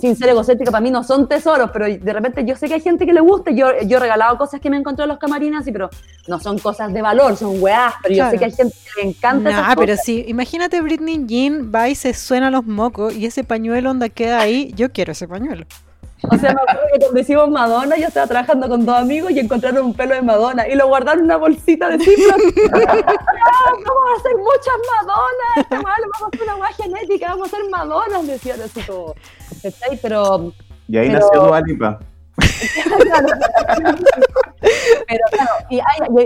sin ser egocéntrica, para mí no son tesoros, pero de repente yo sé que hay gente que le gusta. Yo, yo he regalado cosas que me encontré en los camarines, pero no son cosas de valor, son weás. Pero yo sé que hay gente que le encanta Nah, pero cosas. sí, imagínate Britney Jean va y se suena los mocos y ese pañuelo onda queda ahí. Yo quiero ese pañuelo. O sea, me acuerdo que cuando hicimos Madonna, yo estaba trabajando con dos amigos y encontraron un pelo de Madonna y lo guardaron en una bolsita de. ¡Ah, vamos a hacer muchas Madonas, weá, le vamos a hacer una weá genética, vamos a hacer Madonas, decían así como. ¿cachai? Pero Y ahí Pero- nació Dua Lipa. Pero claro, y,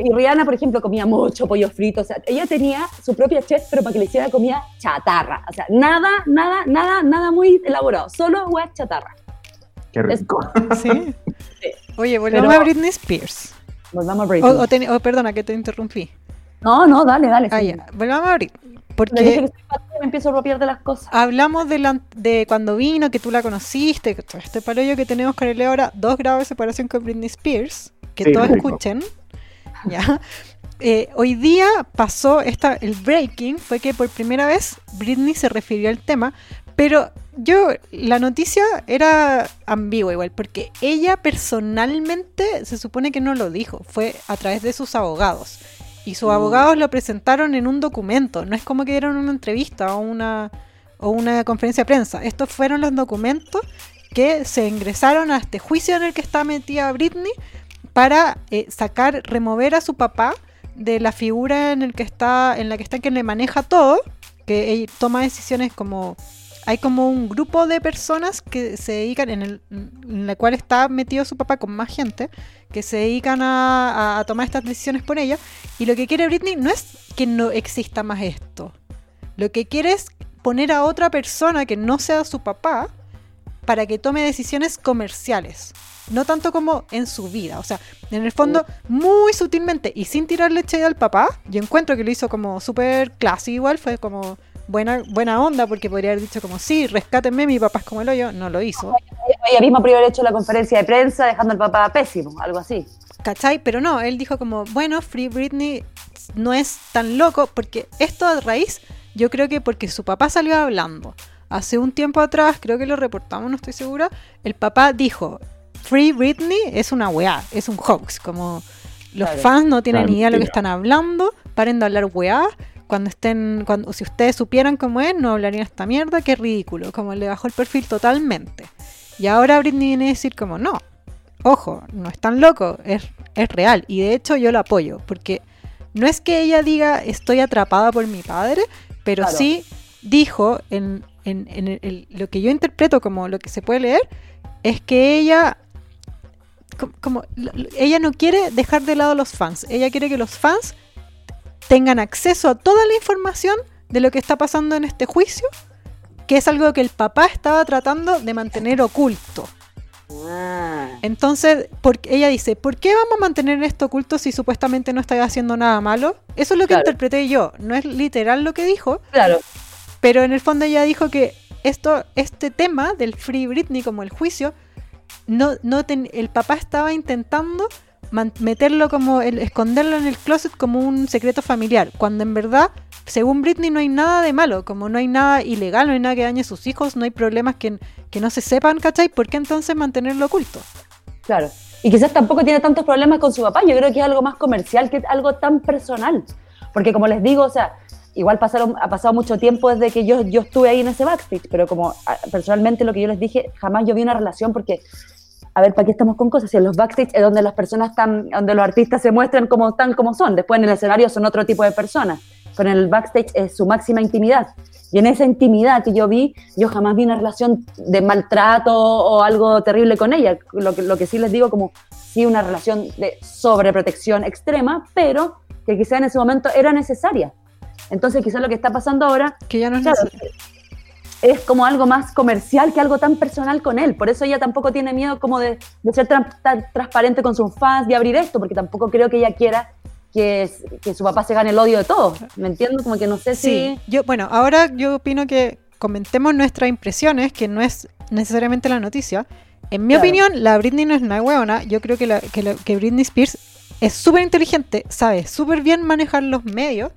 y Rihanna, por ejemplo, comía mucho pollo frito. O sea, ella tenía su propia chef, pero para que le hiciera comida chatarra. O sea, nada, nada, nada, nada muy elaborado. Solo hueá chatarra. Qué rico. Sí. Oye, volvamos Pero- a Britney Spears. Volvamos a O, Britney. o ten- o perdona que te interrumpí. No, no, dale, dale. Ah, sí. ya. Volvamos a Britney. Le dije Porque que me empiezo a apropiar de las cosas. hablamos de, la- de cuando vino, que tú la conociste, que todo este palollo que tenemos con el ahora, dos grados de separación con Britney Spears, que Sí, todos rico. escuchen. ¿ya? Eh, hoy día pasó esta, el breaking, fue que por primera vez Britney se refirió al tema, pero yo, la noticia era ambigua igual, porque ella personalmente se supone que no lo dijo, fue a través de sus abogados. Y sus Mm. abogados lo presentaron en un documento, no es como que dieron una entrevista o una, o una conferencia de prensa. Estos fueron los documentos que se ingresaron a este juicio en el que está metida Britney para eh, sacar, remover a su papá de la figura en el que está, en la que está que le maneja todo, que ella toma decisiones como hay como un grupo de personas que se dedican en el en la cual está metido su papá con más gente que se dedican a, tomar estas decisiones por ella y lo que quiere Britney no es que no exista más esto lo que quiere es poner a otra persona que no sea su papá para que tome decisiones comerciales no tanto como en su vida. O sea, en el fondo, muy sutilmente y sin tirarle shade al papá, yo encuentro que lo hizo como súper classy igual, fue como buena, buena onda, porque podría haber dicho como, sí, rescátenme, mi papá es como el hoyo, no lo hizo. Ella misma podría haber hecho la conferencia de prensa dejando al papá pésimo, algo así. ¿Cachai? Pero no, él dijo como, bueno, Free Britney no es tan loco, porque esto a raíz, yo creo que porque su papá salió hablando. Hace un tiempo atrás, creo que lo reportamos, no estoy segura, el papá dijo, Free Britney es una weá, es un hoax, como los Claro. fans no tienen Claro, ni idea de lo que están hablando, paren de hablar weá, cuando estén, cuando, si ustedes supieran cómo es, no hablarían esta mierda, qué ridículo, como le bajó el perfil totalmente. Y ahora Britney viene a decir como, no, ojo, no es tan loco, es, es real. Y de hecho yo lo apoyo, porque no es que ella diga estoy atrapada por mi padre, pero Claro. sí dijo en, en- en el- el- lo que yo interpreto como lo que se puede leer, es que ella co- como ella no quiere dejar de lado a los fans, ella quiere que los fans tengan acceso a toda la información de lo que está pasando en este juicio, que es algo que el papá estaba tratando de mantener oculto. Ah, Entonces, porque ella dice, ¿por qué vamos a mantener esto oculto si supuestamente no está haciendo nada malo? Eso es lo que Claro. interpreté yo, no es literal lo que dijo, claro. pero en el fondo ella dijo que esto, este tema del Free Britney como el juicio, no, no ten- el papá estaba intentando meterlo como, el, esconderlo en el closet como un secreto familiar, cuando en verdad, según Britney, no hay nada de malo, como no hay nada ilegal, no hay nada que dañe a sus hijos, no hay problemas que, que no se sepan, ¿cachai? ¿Por qué entonces mantenerlo oculto? Claro. Y quizás tampoco tiene tantos problemas con su papá. Yo creo que es algo más comercial que algo tan personal. Porque como les digo, o sea, igual pasaron, ha pasado mucho tiempo desde que yo, yo estuve ahí en ese backstage, pero como ah, personalmente lo que yo les dije, jamás yo vi una relación porque, a ver, ¿para qué estamos con cosas? Si en los backstage es donde las personas están, donde los artistas se muestran como están, como son. Después en el escenario son otro tipo de personas. Pero en el backstage es su máxima intimidad. Y en esa intimidad que yo vi, yo jamás vi una relación de maltrato o algo terrible con ella. Lo que, lo que sí les digo, como sí, una relación de sobreprotección extrema, pero que quizá en ese momento era necesaria. Entonces, quizá lo que está pasando ahora Que ya no es Claro, necesario. Es como algo más comercial que algo tan personal con él. Por eso ella tampoco tiene miedo como de, de ser tran- tan transparente con sus fans y abrir esto, porque tampoco creo que ella quiera que, que su papá se gane el odio de todos. ¿Me entiendo? Como que no sé Sí, si... yo, bueno, ahora yo opino que comentemos nuestras impresiones, que no es necesariamente la noticia. En mi Claro. opinión, la Britney no es una huevona. Yo creo que, la, que, la- que Britney Spears es súper inteligente, sabe súper bien manejar los medios,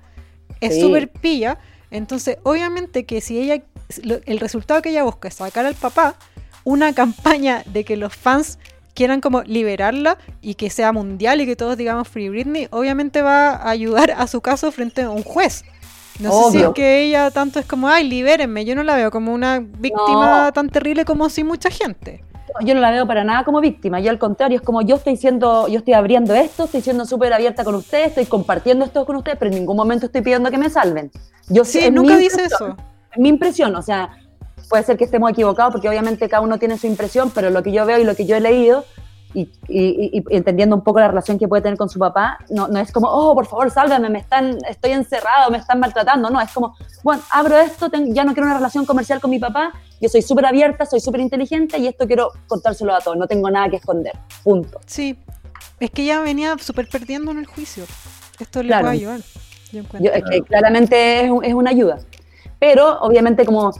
es Sí. súper pilla. Entonces, obviamente que si ella, lo- el resultado que ella busca es sacar al papá, una campaña de que los fans quieran como liberarla y que sea mundial y que todos digamos Free Britney, obviamente va a ayudar a su caso frente a un juez. No sé si es que ella tanto es como, ay, libérenme. Yo no la veo como una víctima No. tan terrible como si mucha gente. Yo no la veo para nada como víctima, yo al contrario, es como yo estoy siendo, yo estoy abriendo esto, estoy siendo súper abierta con ustedes, estoy compartiendo esto con ustedes, pero en ningún momento estoy pidiendo que me salven. Yo Sí, nunca dice eso. mi impresión, o sea, puede ser que estemos equivocados porque obviamente cada uno tiene su impresión, pero lo que yo veo y lo que yo he leído y, y- y- entendiendo un poco la relación que puede tener con su papá, no, no es como, oh, por favor, sálvame, me están, estoy encerrado, me están maltratando, no, es como, bueno, abro esto, ten- ya no quiero una relación comercial con mi papá, yo soy súper abierta, soy súper inteligente y esto quiero contárselo a todos, no tengo nada que esconder, punto. Sí, es que ella venía súper perdiendo en el juicio. Esto le Claro. puede ayudar. Yo. Yo- es que claramente es, es una ayuda. Pero obviamente como,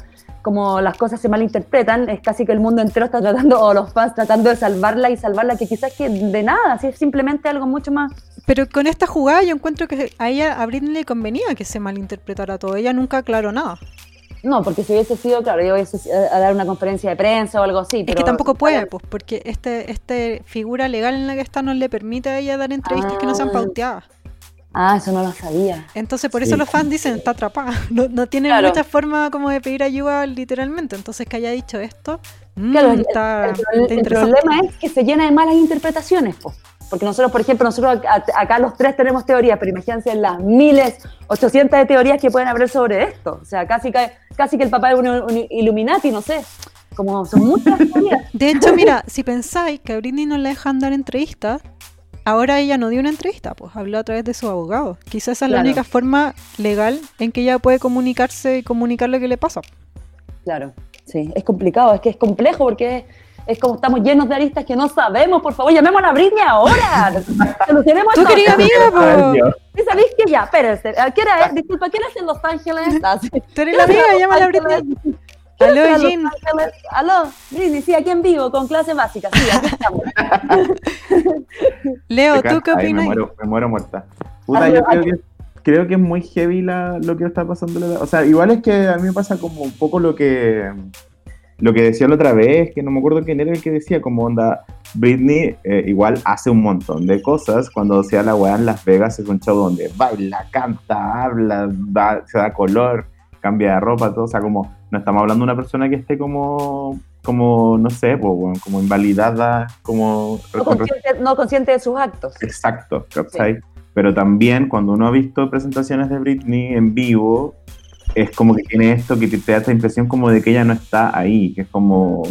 como las cosas se malinterpretan, es casi que el mundo entero está tratando, o los fans tratando de salvarla y salvarla, que quizás que de nada, si es simplemente algo mucho más... Pero con esta jugada yo encuentro que a ella, a Britney le convenía que se malinterpretara todo. Ella nunca aclaró nada. No, porque si hubiese sido, claro, yo hubiese a dar una conferencia de prensa o algo así. es pero- que tampoco puede, pues, porque este, este figura legal en la que está no le permite a ella dar entrevistas que no sean Ah. pauteadas. Ah, eso no lo sabía. Entonces por Sí. eso los fans dicen está atrapada. No, no tiene Claro. mucha forma como de pedir ayuda literalmente. Entonces que haya dicho esto, mm, Claro, el- está, el, está el problema es que se llena de malas interpretaciones, po. porque nosotros, por ejemplo, nosotros acá, acá los tres tenemos teorías, pero imagínense las miles, 800 de teorías que pueden haber sobre esto. O sea, casi que, casi que el papá es un, un Illuminati, no sé. Como son muchas teorías. De hecho, mira, si pensáis que a Britney no le dejan dar entrevistas, ahora ella no dio una entrevista, pues habló a través de su abogado. Quizás esa es la única forma legal en que ella puede comunicarse y comunicar lo que le pasa. Claro, sí, es complicado, es que es complejo porque es, es como estamos llenos de aristas que no sabemos. Por favor, llamemos a la Britney ahora. Solucionemos Tú querías amiga. ¿Y ¿Sabéis que ya? Espérense. ¿A qué hora es? Disculpa, ¿qué hora es en Los Ángeles? Tú eres la amiga, llama a la Britney. ¿Qué hora Aló. Ángeles? Aló, Britney, sí, aquí en vivo, con clase básica. Sí, aquí estamos. Leo, ¿tú qué cagas. Ay, me opinas? muero, me muero muerta. Puta, yo creo que, creo que es muy heavy la, lo que está pasando. O sea, igual es que a mí me pasa como un poco lo que lo que decía la otra vez, que no me acuerdo quién era el que decía, como onda, Britney eh, igual hace un montón de cosas. Cuando sea la weá en Las Vegas es un show donde baila, canta, habla, da- se da color, cambia de ropa, todo. O sea, como no estamos hablando de una persona que esté como, como no sé, como invalidada, como... No con consciente, no consciente de sus actos. Exacto, ¿cachai? Pero también cuando uno ha visto presentaciones de Britney en vivo, es como que tiene esto que te, te da esta impresión como de que ella no está ahí, que es como,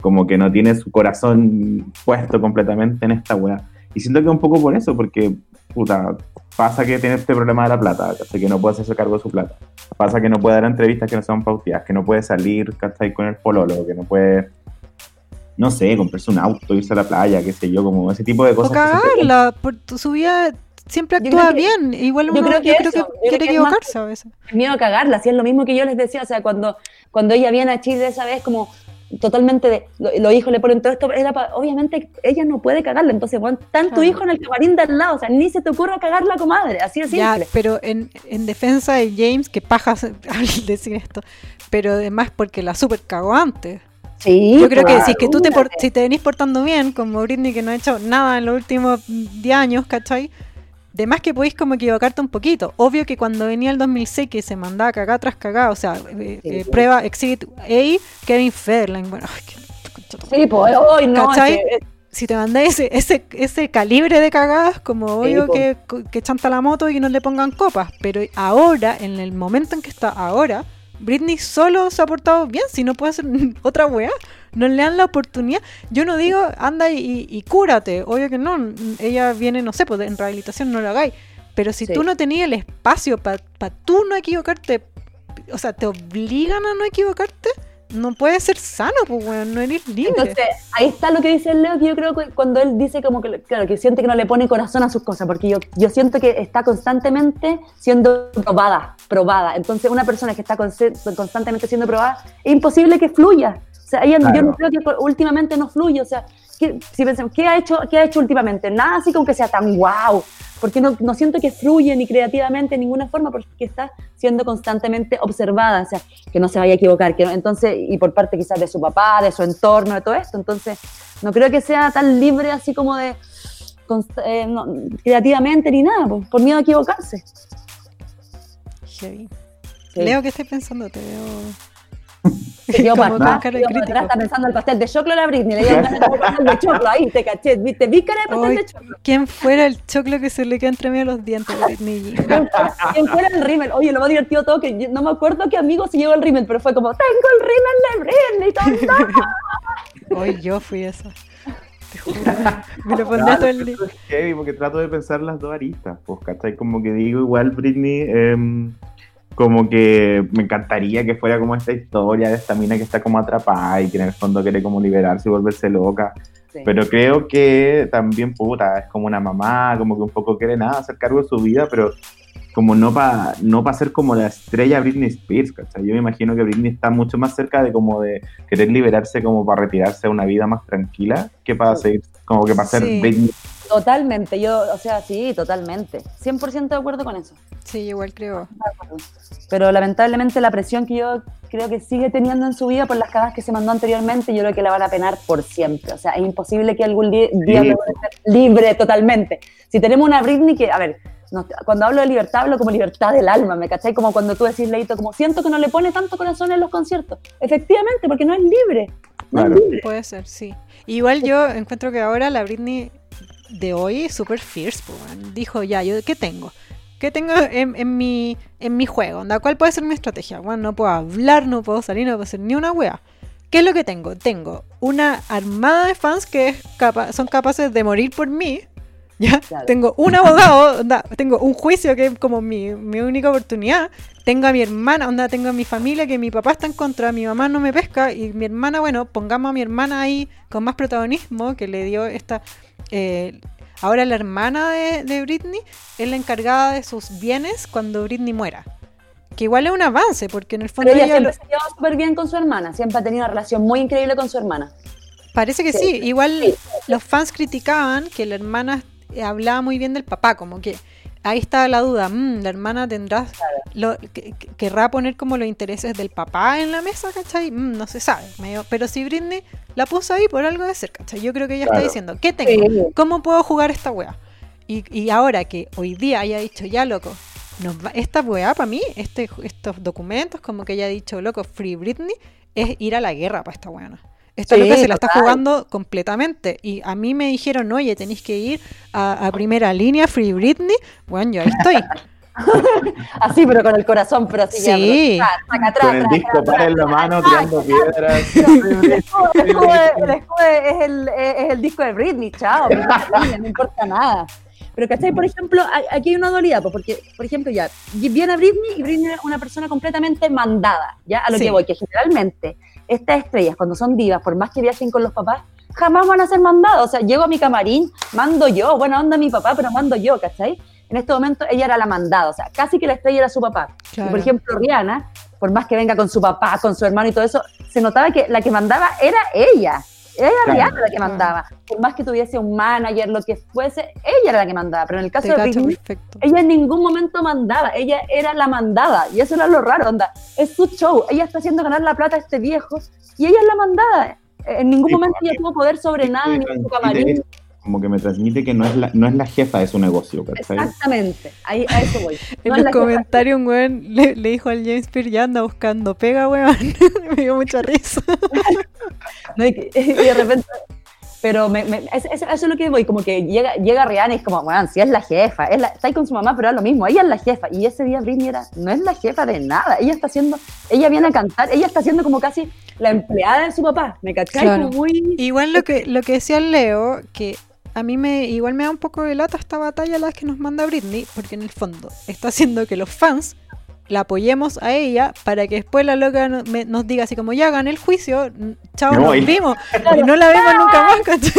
como que no tiene su corazón puesto completamente en esta weá. Y siento que un poco por eso, porque, puta, pasa que tiene este problema de la plata, ¿cachai? Que no puede hacerse cargo de su plata. Pasa que no puede dar entrevistas que no sean pauteadas, que no puede salir, ¿cachai? Con el pololo, que no puede, no sé, comprarse un auto, irse a la playa, qué sé yo, como ese tipo de O cosas. que- cagarla. Por tu, su vida siempre actúa que- bien. Igual yo uno, creo que yo creo que yo creo quiere que más- equivocarse a veces. el miedo a cagarla, así es lo mismo que yo les decía, o sea, cuando, cuando ella viene a Chile esa vez como totalmente de, lo- los hijos le ponen todo esto, era pa- obviamente ella no puede cagarla, entonces bueno, tan tu Claro. hijo en el camarín de al lado, o sea, ni se te ocurra cagarla, comadre, así de Ya, simple. pero en, en defensa de James, que paja al decir esto, pero además porque la super cagó antes. Sí, Yo creo que si es que tú te por- si te venís portando bien, como Britney que no ha hecho nada en los últimos 10 años, ¿cachai? De más que podéis como equivocarte un poquito. Obvio que cuando venía el 2006 que se mandaba cagada tras cagada, o sea, eh, eh, prueba Exhibit A, Kevin Federline, bueno, ay, tu Sí, pues hoy no, ¿Cachai? es que- si te mandáis ese, ese, ese calibre de cagadas, como obvio po. que, que chanta la moto y que no le pongan copas. Pero ahora, en el momento en que está ahora, Britney solo se ha portado bien, si no puede hacer otra weá. No le dan la oportunidad. Yo no digo, anda y, y- cúrate. Obvio que no. Ella viene, no sé, pues en rehabilitación no lo hagáis. Pero si Sí. tú no tenías el espacio para tú no equivocarte, o sea, te obligan a no equivocarte, no puede ser sano, pues, weón, no eres libre. Entonces, ahí está lo que dice el Leo, que yo creo que cuando él dice como que, claro, que siente que no le pone corazón a sus cosas, porque yo, yo siento que está constantemente siendo probada, probada. Entonces, una persona que está constantemente siendo probada, es imposible que fluya. O sea, ella, yo no creo que últimamente no fluye. O sea, ¿qué, si pensamos, ¿qué ha, hecho, ¿qué ha hecho últimamente? Nada así como que sea tan guau. Porque no, no siento que fluye ni creativamente de ninguna forma, porque está siendo constantemente observada. O sea, que no se vaya a equivocar. Que no- entonces, y por parte quizás de su papá, de su entorno, de todo esto. Entonces, no creo que sea tan libre así como de const- eh, no, creativamente ni nada, por, por miedo a equivocarse. Heavy. Sí. Leo, ¿qué estás pensando? Te veo. Como para con atrás, cara de quedó para crítico. atrás, está pensando el pastel de choclo a la Britney, le dieron ganas de comer pastel de choclo ahí, te caché, viste, vi cara de pastel Ay, de choclo. ¿Quién fuera el choclo que se le queda entre medio los dientes a Britney? ¿Quién fuera, el rímel? Oye, lo más divertido todo, que yo no me acuerdo qué amigo se llevó el rímel, pero fue como, tengo el rímel de Britney, tonta. Hoy yo fui esa. Te juro. Me lo pondría todo el día. Eso es heavy porque trato de pensar las dos aristas, pues, ¿cachai? Como que digo, igual Britney, em, como que me encantaría que fuera como esta historia de esta mina que está como atrapada y que en el fondo quiere como liberarse y volverse loca. Sí. Pero creo que también, puta, es como una mamá, como que un poco quiere nada, hacer cargo de su vida, pero como no para no pa ser como la estrella Britney Spears, ¿cachai? Yo me imagino que Britney está mucho más cerca de como de querer liberarse como para retirarse a una vida más tranquila que para Sí. seguir, como que para ser Sí. Britney. Totalmente, yo, o sea, sí, totalmente. 100% de acuerdo con eso. Sí, igual creo. Pero lamentablemente la presión que yo creo que sigue teniendo en su vida por las cagadas que se mandó anteriormente, yo creo que la van a penar por siempre. O sea, es imposible que algún día Sí. libre totalmente. Si tenemos una Britney que, a ver, no- cuando hablo de libertad, hablo como libertad del alma, ¿me cachai? Como cuando tú decís, Leito, como siento que no le pone tanto corazón en los conciertos. Efectivamente, porque no es libre. No Claro. es libre. Puede ser, sí. Igual yo encuentro que ahora la Britney de hoy es súper fierce. weón. Dijo, ya, ¿yo qué tengo? ¿Qué tengo en, en mi, en mi juego? Onda, ¿Cuál puede ser mi estrategia? Bueno, no puedo hablar, no puedo salir, no puedo hacer ni una wea. ¿Qué es lo que tengo? Tengo una armada de fans que capa- son capaces de morir por mí. ¿ya? Claro. Tengo un abogado, onda, tengo un juicio que es como mi, mi única oportunidad. Tengo a mi hermana, onda, tengo a mi familia que mi papá está en contra, mi mamá no me pesca y mi hermana, bueno, pongamos a mi hermana ahí con más protagonismo que le dio esta... eh, ahora la hermana de, de Britney es la encargada de sus bienes cuando Britney muera. Que igual es un avance, porque en el fondo Pero ella ella siempre lo- se súper bien con su hermana, siempre ha tenido una relación muy increíble con su hermana. Parece que Sí. sí. Igual Sí. los fans criticaban que la hermana hablaba muy bien del papá, como que ahí estaba la duda. mm, la hermana tendrá, lo, que- que- querrá poner como los intereses del papá en la mesa, ¿cachai? Mm, no se sabe. medio- pero si Britney la puso ahí por algo de ser, ¿cachai? Yo creo que ella está diciendo, ¿qué tengo? ¿Cómo puedo jugar esta wea? Y, y ahora que hoy día haya dicho, ya loco, nos va- esta wea para mí, este, estos documentos, como que ella ha dicho, loco, Free Britney, es ir a la guerra para esta weona. Esta Sí, loca se la está total. jugando completamente. Y a mí me dijeron, oye, tenéis que ir a, a primera línea, Free Britney. Bueno, yo ahí estoy. Así, pero con el corazón, pero así ya, Sí. pero, tra, traca, tra, Con el disco tra, para tra, en la mano, tra, tirando piedras. El escudo, el escudo de- el escudo de- es, el, es el disco de Britney, chao, no importa nada, no importa nada. Pero ¿cachai? Por ejemplo, aquí hay una dualidad, pues, porque, por ejemplo, ya, viene Britney y Britney es una persona completamente mandada, ¿ya? A lo Sí. que voy, que generalmente estas estrellas, cuando son divas, por más que viajen con los papás, jamás van a ser mandadas. O sea, llego a mi camarín, mando yo, buena onda mi papá, pero mando yo, ¿cachai? en este momento ella era la mandada, o sea, casi que la estrella era su papá. Y, Claro. por ejemplo, Rihanna, por más que venga con su papá, con su hermano y todo eso, se notaba que la que mandaba era ella. Era Claro. Rihanna la que mandaba. Por más que tuviese un manager, lo que fuese, ella era la que mandaba. Pero en el caso Te de Britney, perfecto. ella en ningún momento mandaba, ella era la mandada. Y eso era lo raro, onda. Es su show, ella está haciendo ganar la plata a este viejo y ella es la mandada. En ningún Sí, momento pues, ella tuvo poder sobre nada, ni en su camarín. Como que me transmite que no es la, no es la jefa de su negocio, ¿cachai? Exactamente, ahí, a eso voy. En los comentarios un weón le, le dijo al James Spear ya anda buscando pega, weón. me dio mucha risa. ¿no? Y, de repente, pero me, me- es- es- eso es lo que voy, como que llega, llega Rihanna y es como, bueno, si es la jefa, es la- está ahí con su mamá, pero es lo mismo, ella es la jefa. Y ese día Britney era, no es la jefa de nada, ella está haciendo, ella viene a cantar, ella está haciendo como casi la empleada de su papá, ¿me cachai? Claro. Como muy... Igual lo que, lo que decía Leo, que a mí me igual me da un poco de lata esta batalla la que nos manda Britney, porque en el fondo está haciendo que los fans la apoyemos a ella para que después la loca no- me- nos diga así como ya gané el juicio, n- chao, nos vimos, y no la vemos nunca más, ¿cachai?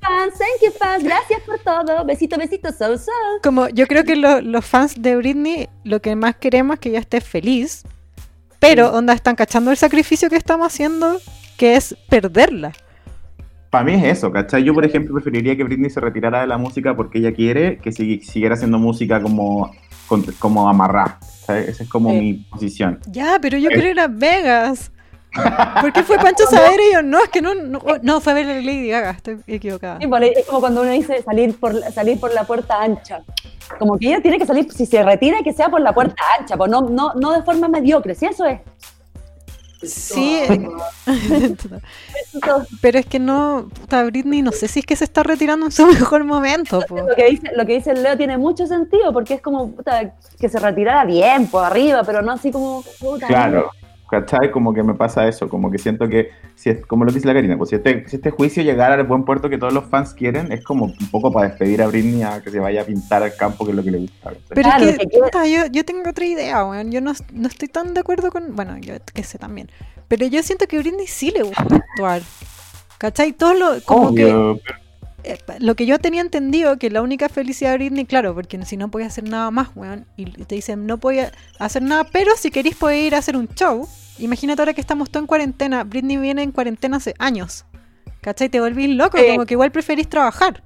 Fans, thank you fans, gracias por todo, besito, besito, so, so. Como yo creo que lo- los fans de Britney lo que más queremos es que ella esté feliz, pero onda están cachando el sacrificio que estamos haciendo, que es perderla. Para mí es eso, ¿cachai? Yo, por ejemplo, preferiría que Britney se retirara de la música porque ella quiere que sigui- siguiera haciendo música como, como amarrada. ¿cachai? Esa es como mi posición. Ya, pero yo Eh. quiero ir a Vegas. ¿Por qué fue Pancho Saavedra y yo? No, es que no, no, no, fue a ver a Lady Gaga, estoy equivocada. Sí, es como cuando uno dice salir por, la- salir por la puerta ancha. Como que ella tiene que salir, si se retira, que sea por la puerta ancha, pues no, no, no de forma mediocre, si eso es. Sí, pero es que no, puta, Britney no sé si es que se está retirando en su mejor momento. po. Lo que, dice, lo que dice el Leo tiene mucho sentido, porque es como puta, que se retirara bien, por arriba, pero no así como. puta, Claro, ¿cachai? Como que me pasa eso, como que siento que, si es, como lo dice la Karina, pues si este, si este juicio llegara al buen puerto que todos los fans quieren, es como un poco para despedir a Britney a que se vaya a pintar al campo, que es lo que le gusta. ¿cachai? Pero Claro, es que, yo, yo tengo otra idea, weón. Yo no, no estoy tan de acuerdo con. Bueno, yo que sé también. Pero yo siento que a Britney sí le gusta actuar. ¿Cachai? Todo lo. Como que. Pero- lo que yo tenía entendido, que la única felicidad de Britney, claro, porque si no podía hacer nada más, weón, y te dicen no podía hacer nada, pero si queréis poder ir a hacer un show, imagínate ahora que estamos todos en cuarentena, Britney viene en cuarentena hace años, ¿cachai? Te volvís loco, Sí. como que igual preferís trabajar.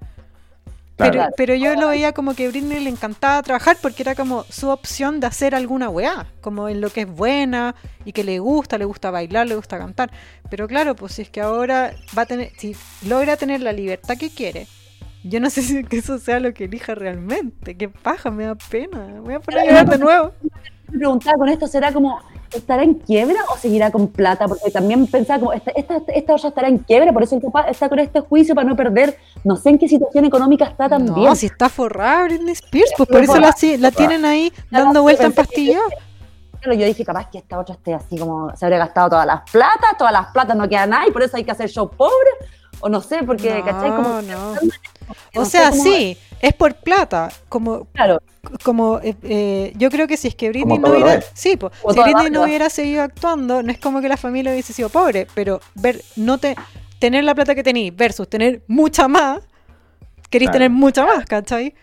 Claro. Pero, pero yo lo veía como que a Britney le encantaba trabajar porque era como su opción de hacer alguna weá, como en lo que es buena y que le gusta, le gusta bailar, le gusta cantar. Pero claro, pues si es que ahora va a tener, si logra tener la libertad que quiere, yo no sé si que eso sea lo que elija realmente. Qué paja, me da pena. Me voy a poner a llorar de nuevo. Preguntaba con esto, ¿será como, estará en quiebra o seguirá con plata? Porque también pensaba como, esta, esta, esta olla estará en quiebra, por eso el papá está con este juicio para no perder, no sé en qué situación económica está también. No, si está forrada Britney Spears, pues por eso la, la tienen ahí dando vuelta en que- pastilla. Yo dije, capaz que esta otra esté así como, se habría gastado todas las platas, todas las platas no queda nada y por eso hay que hacer show pobre, o no sé, porque, ¿cachai? Como, no. O sea, cómo- sí, es por plata. Como, Claro, como eh, eh, yo creo que si es que Britney Como no hubiera, sí, po, si Britney no hubiera seguido actuando, no es como que la familia hubiese sido pobre, pero ver, no te, tener la plata que tenéis versus tener mucha más, queréis Claro. tener mucha más, ¿cachai?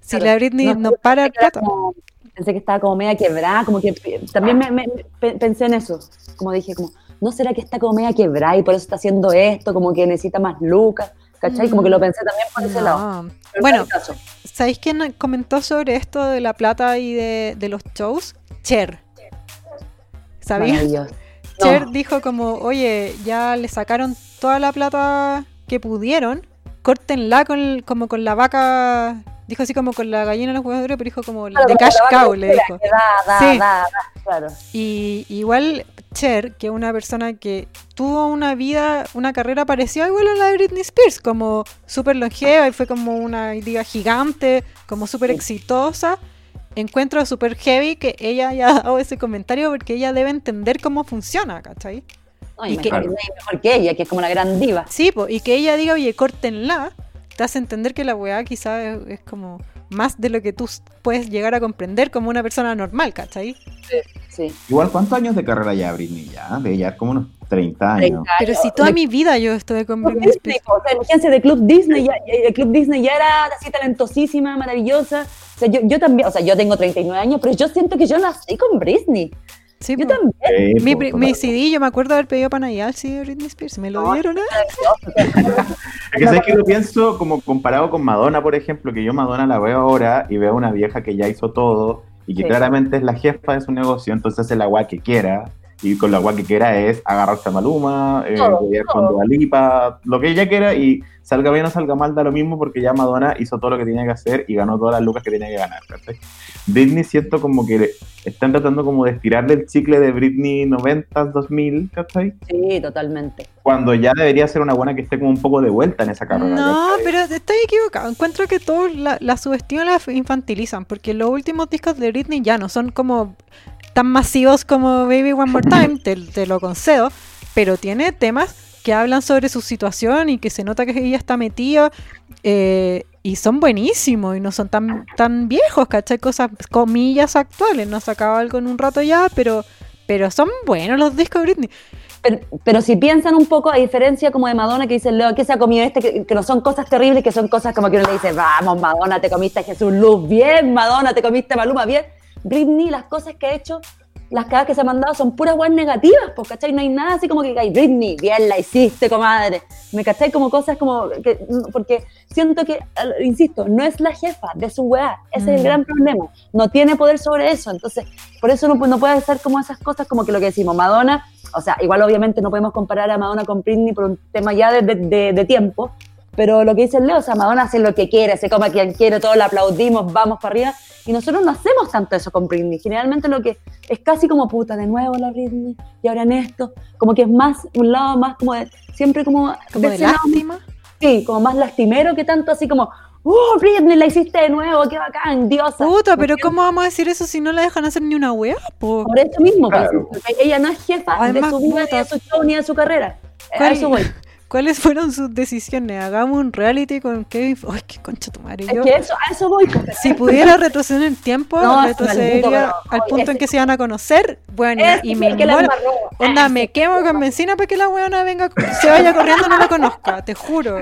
Si Claro. la Britney no, No, para el plata. como- pensé que estaba como media quebrada, como que también me, me- me- pensé en eso, como dije, como, ¿no será que está como media quebrada y por eso está haciendo esto, como que necesita más lucas? ¿Cachai? Como que lo pensé también por ese lado. No. Pero Bueno, no. ¿sabéis quién comentó sobre esto de la plata y de, de los shows? Cher. ¿Sabías? Maravilloso. Cher No. dijo como, oye, ya le sacaron toda la plata que pudieron, córtenla con, como con la vaca, dijo así como con la gallina de los huevos de oro, pero dijo como Claro, de cash cow, le dijo. Da, da, Sí. da, da, claro. Y igual Cher, que es una persona que tuvo una vida, una carrera parecida igual a la de Britney Spears, como súper longeva y fue como una diga gigante, como súper exitosa. Encuentro súper heavy que ella haya dado ese comentario porque ella debe entender cómo funciona, ¿cachai? No, y Y que- mejor, que ella, que es como la gran diva. Sí, po, y que ella diga, oye, córtenla, te hace entender que la weá quizás es, es como más de lo que tú puedes llegar a comprender como una persona normal, ¿cachai? Sí. Igual, ¿cuántos años de carrera ya Britney ya? De ella como unos 30 años. 30 Pero años. si toda De mi vida yo estuve con Club Britney Disney, Spears. o sea, imagínense de Club Disney, ya, ya- el Club Disney ya era así talentosísima, maravillosa. O sea, yo, yo también, o sea, yo tengo 39 años, pero yo siento que yo nací con Britney. Sí, Yo también. Sí, Mi, po, pri- total. mi CD, yo me acuerdo haber pedido para Navidad el CD de Britney Spears. Me lo No, dieron, ¿eh? Es que sabes que lo pienso como comparado con Madonna, por ejemplo, que yo Madonna la veo ahora y veo una vieja que ya hizo todo y que Sí. claramente es la jefa de su negocio, entonces hace la agua que quiera. Y con la agua que quiera es agarrarse a Maluma, eh, Todo, pelear todo. con Dua Lipa, lo que ella quiera y salga bien o salga mal da lo mismo porque ya Madonna hizo todo lo que tenía que hacer y ganó todas las lucas que tenía que ganar. ¿cachai? Britney siento como que están tratando como de estirarle el chicle de Britney 90s, 2000, ¿cachai? Sí, totalmente. Cuando ya debería ser una buena que esté como un poco de vuelta en esa carrera. No, ¿cachai? pero estoy equivocado. Encuentro que todos la, la subestiman, la infantilizan, porque los últimos discos de Britney ya no son como tan masivos como Baby One More Time, te, lo concedo, pero tiene temas que hablan sobre su situación y que se nota que ella está metida eh, y son buenísimos y no son tan, tan viejos, ¿cachai? Cosas, comillas actuales, no sacaba algo en un rato ya, pero, pero son buenos los discos de Britney. Pero, si piensan un poco, a diferencia como de Madonna, que dicen, ¿qué se ha comido este? Que, no son cosas terribles, que son cosas como que uno le dice, vamos, Madonna, te comiste Jesús Luz, bien, Madonna, te comiste a Maluma, bien. Britney, las cosas que ha hecho, las cagas que se ha mandado son puras guas negativas, pues, ¿cachai? No hay nada así como que, ay, Britney, bien la hiciste, comadre. ¿Me cachai? Como cosas como, que, porque siento que, insisto, no es la jefa de su weá, ese es el Mm. gran problema. No tiene poder sobre eso, entonces, por eso no, no puede ser como esas cosas como que lo que decimos, Madonna, o sea, igual obviamente no podemos comparar a Madonna con Britney por un tema ya de- de- de tiempo, pero lo que dice el Leo, o sea, Madonna hace lo que quiere, se come a quien quiere, todos la aplaudimos, vamos para arriba, y nosotros no hacemos tanto eso con Britney. Generalmente lo que es casi como puta, de nuevo la Britney, y ahora en esto, como que es más, un lado más como de, siempre como, Como de lado, lástima. sí, como más lastimero que tanto así como, ¡Uh, Britney, la hiciste de nuevo! ¡Qué bacán, diosa! Puta, pero ¿cómo vamos a decir eso si no la dejan hacer ni una wea? Po? Por eso mismo, pues, Claro. porque ella no es jefa Además, de su vida, puta. ni de su show, ni de su carrera. A ¿Cuál- eso voy. ¿Cuáles fueron sus decisiones? Hagamos un reality con Kevin. ¡Ay, qué concha tu madre! Es Yo, que eso, a eso voy. pues. si pudiera retroceder en el tiempo, No, es retrocedería maldito, pero, al punto en que se iban a conocer. Bueno, y me. Onda, Ah, me quemo con benzina para que la weona venga, se vaya corriendo y no la conozca, te juro.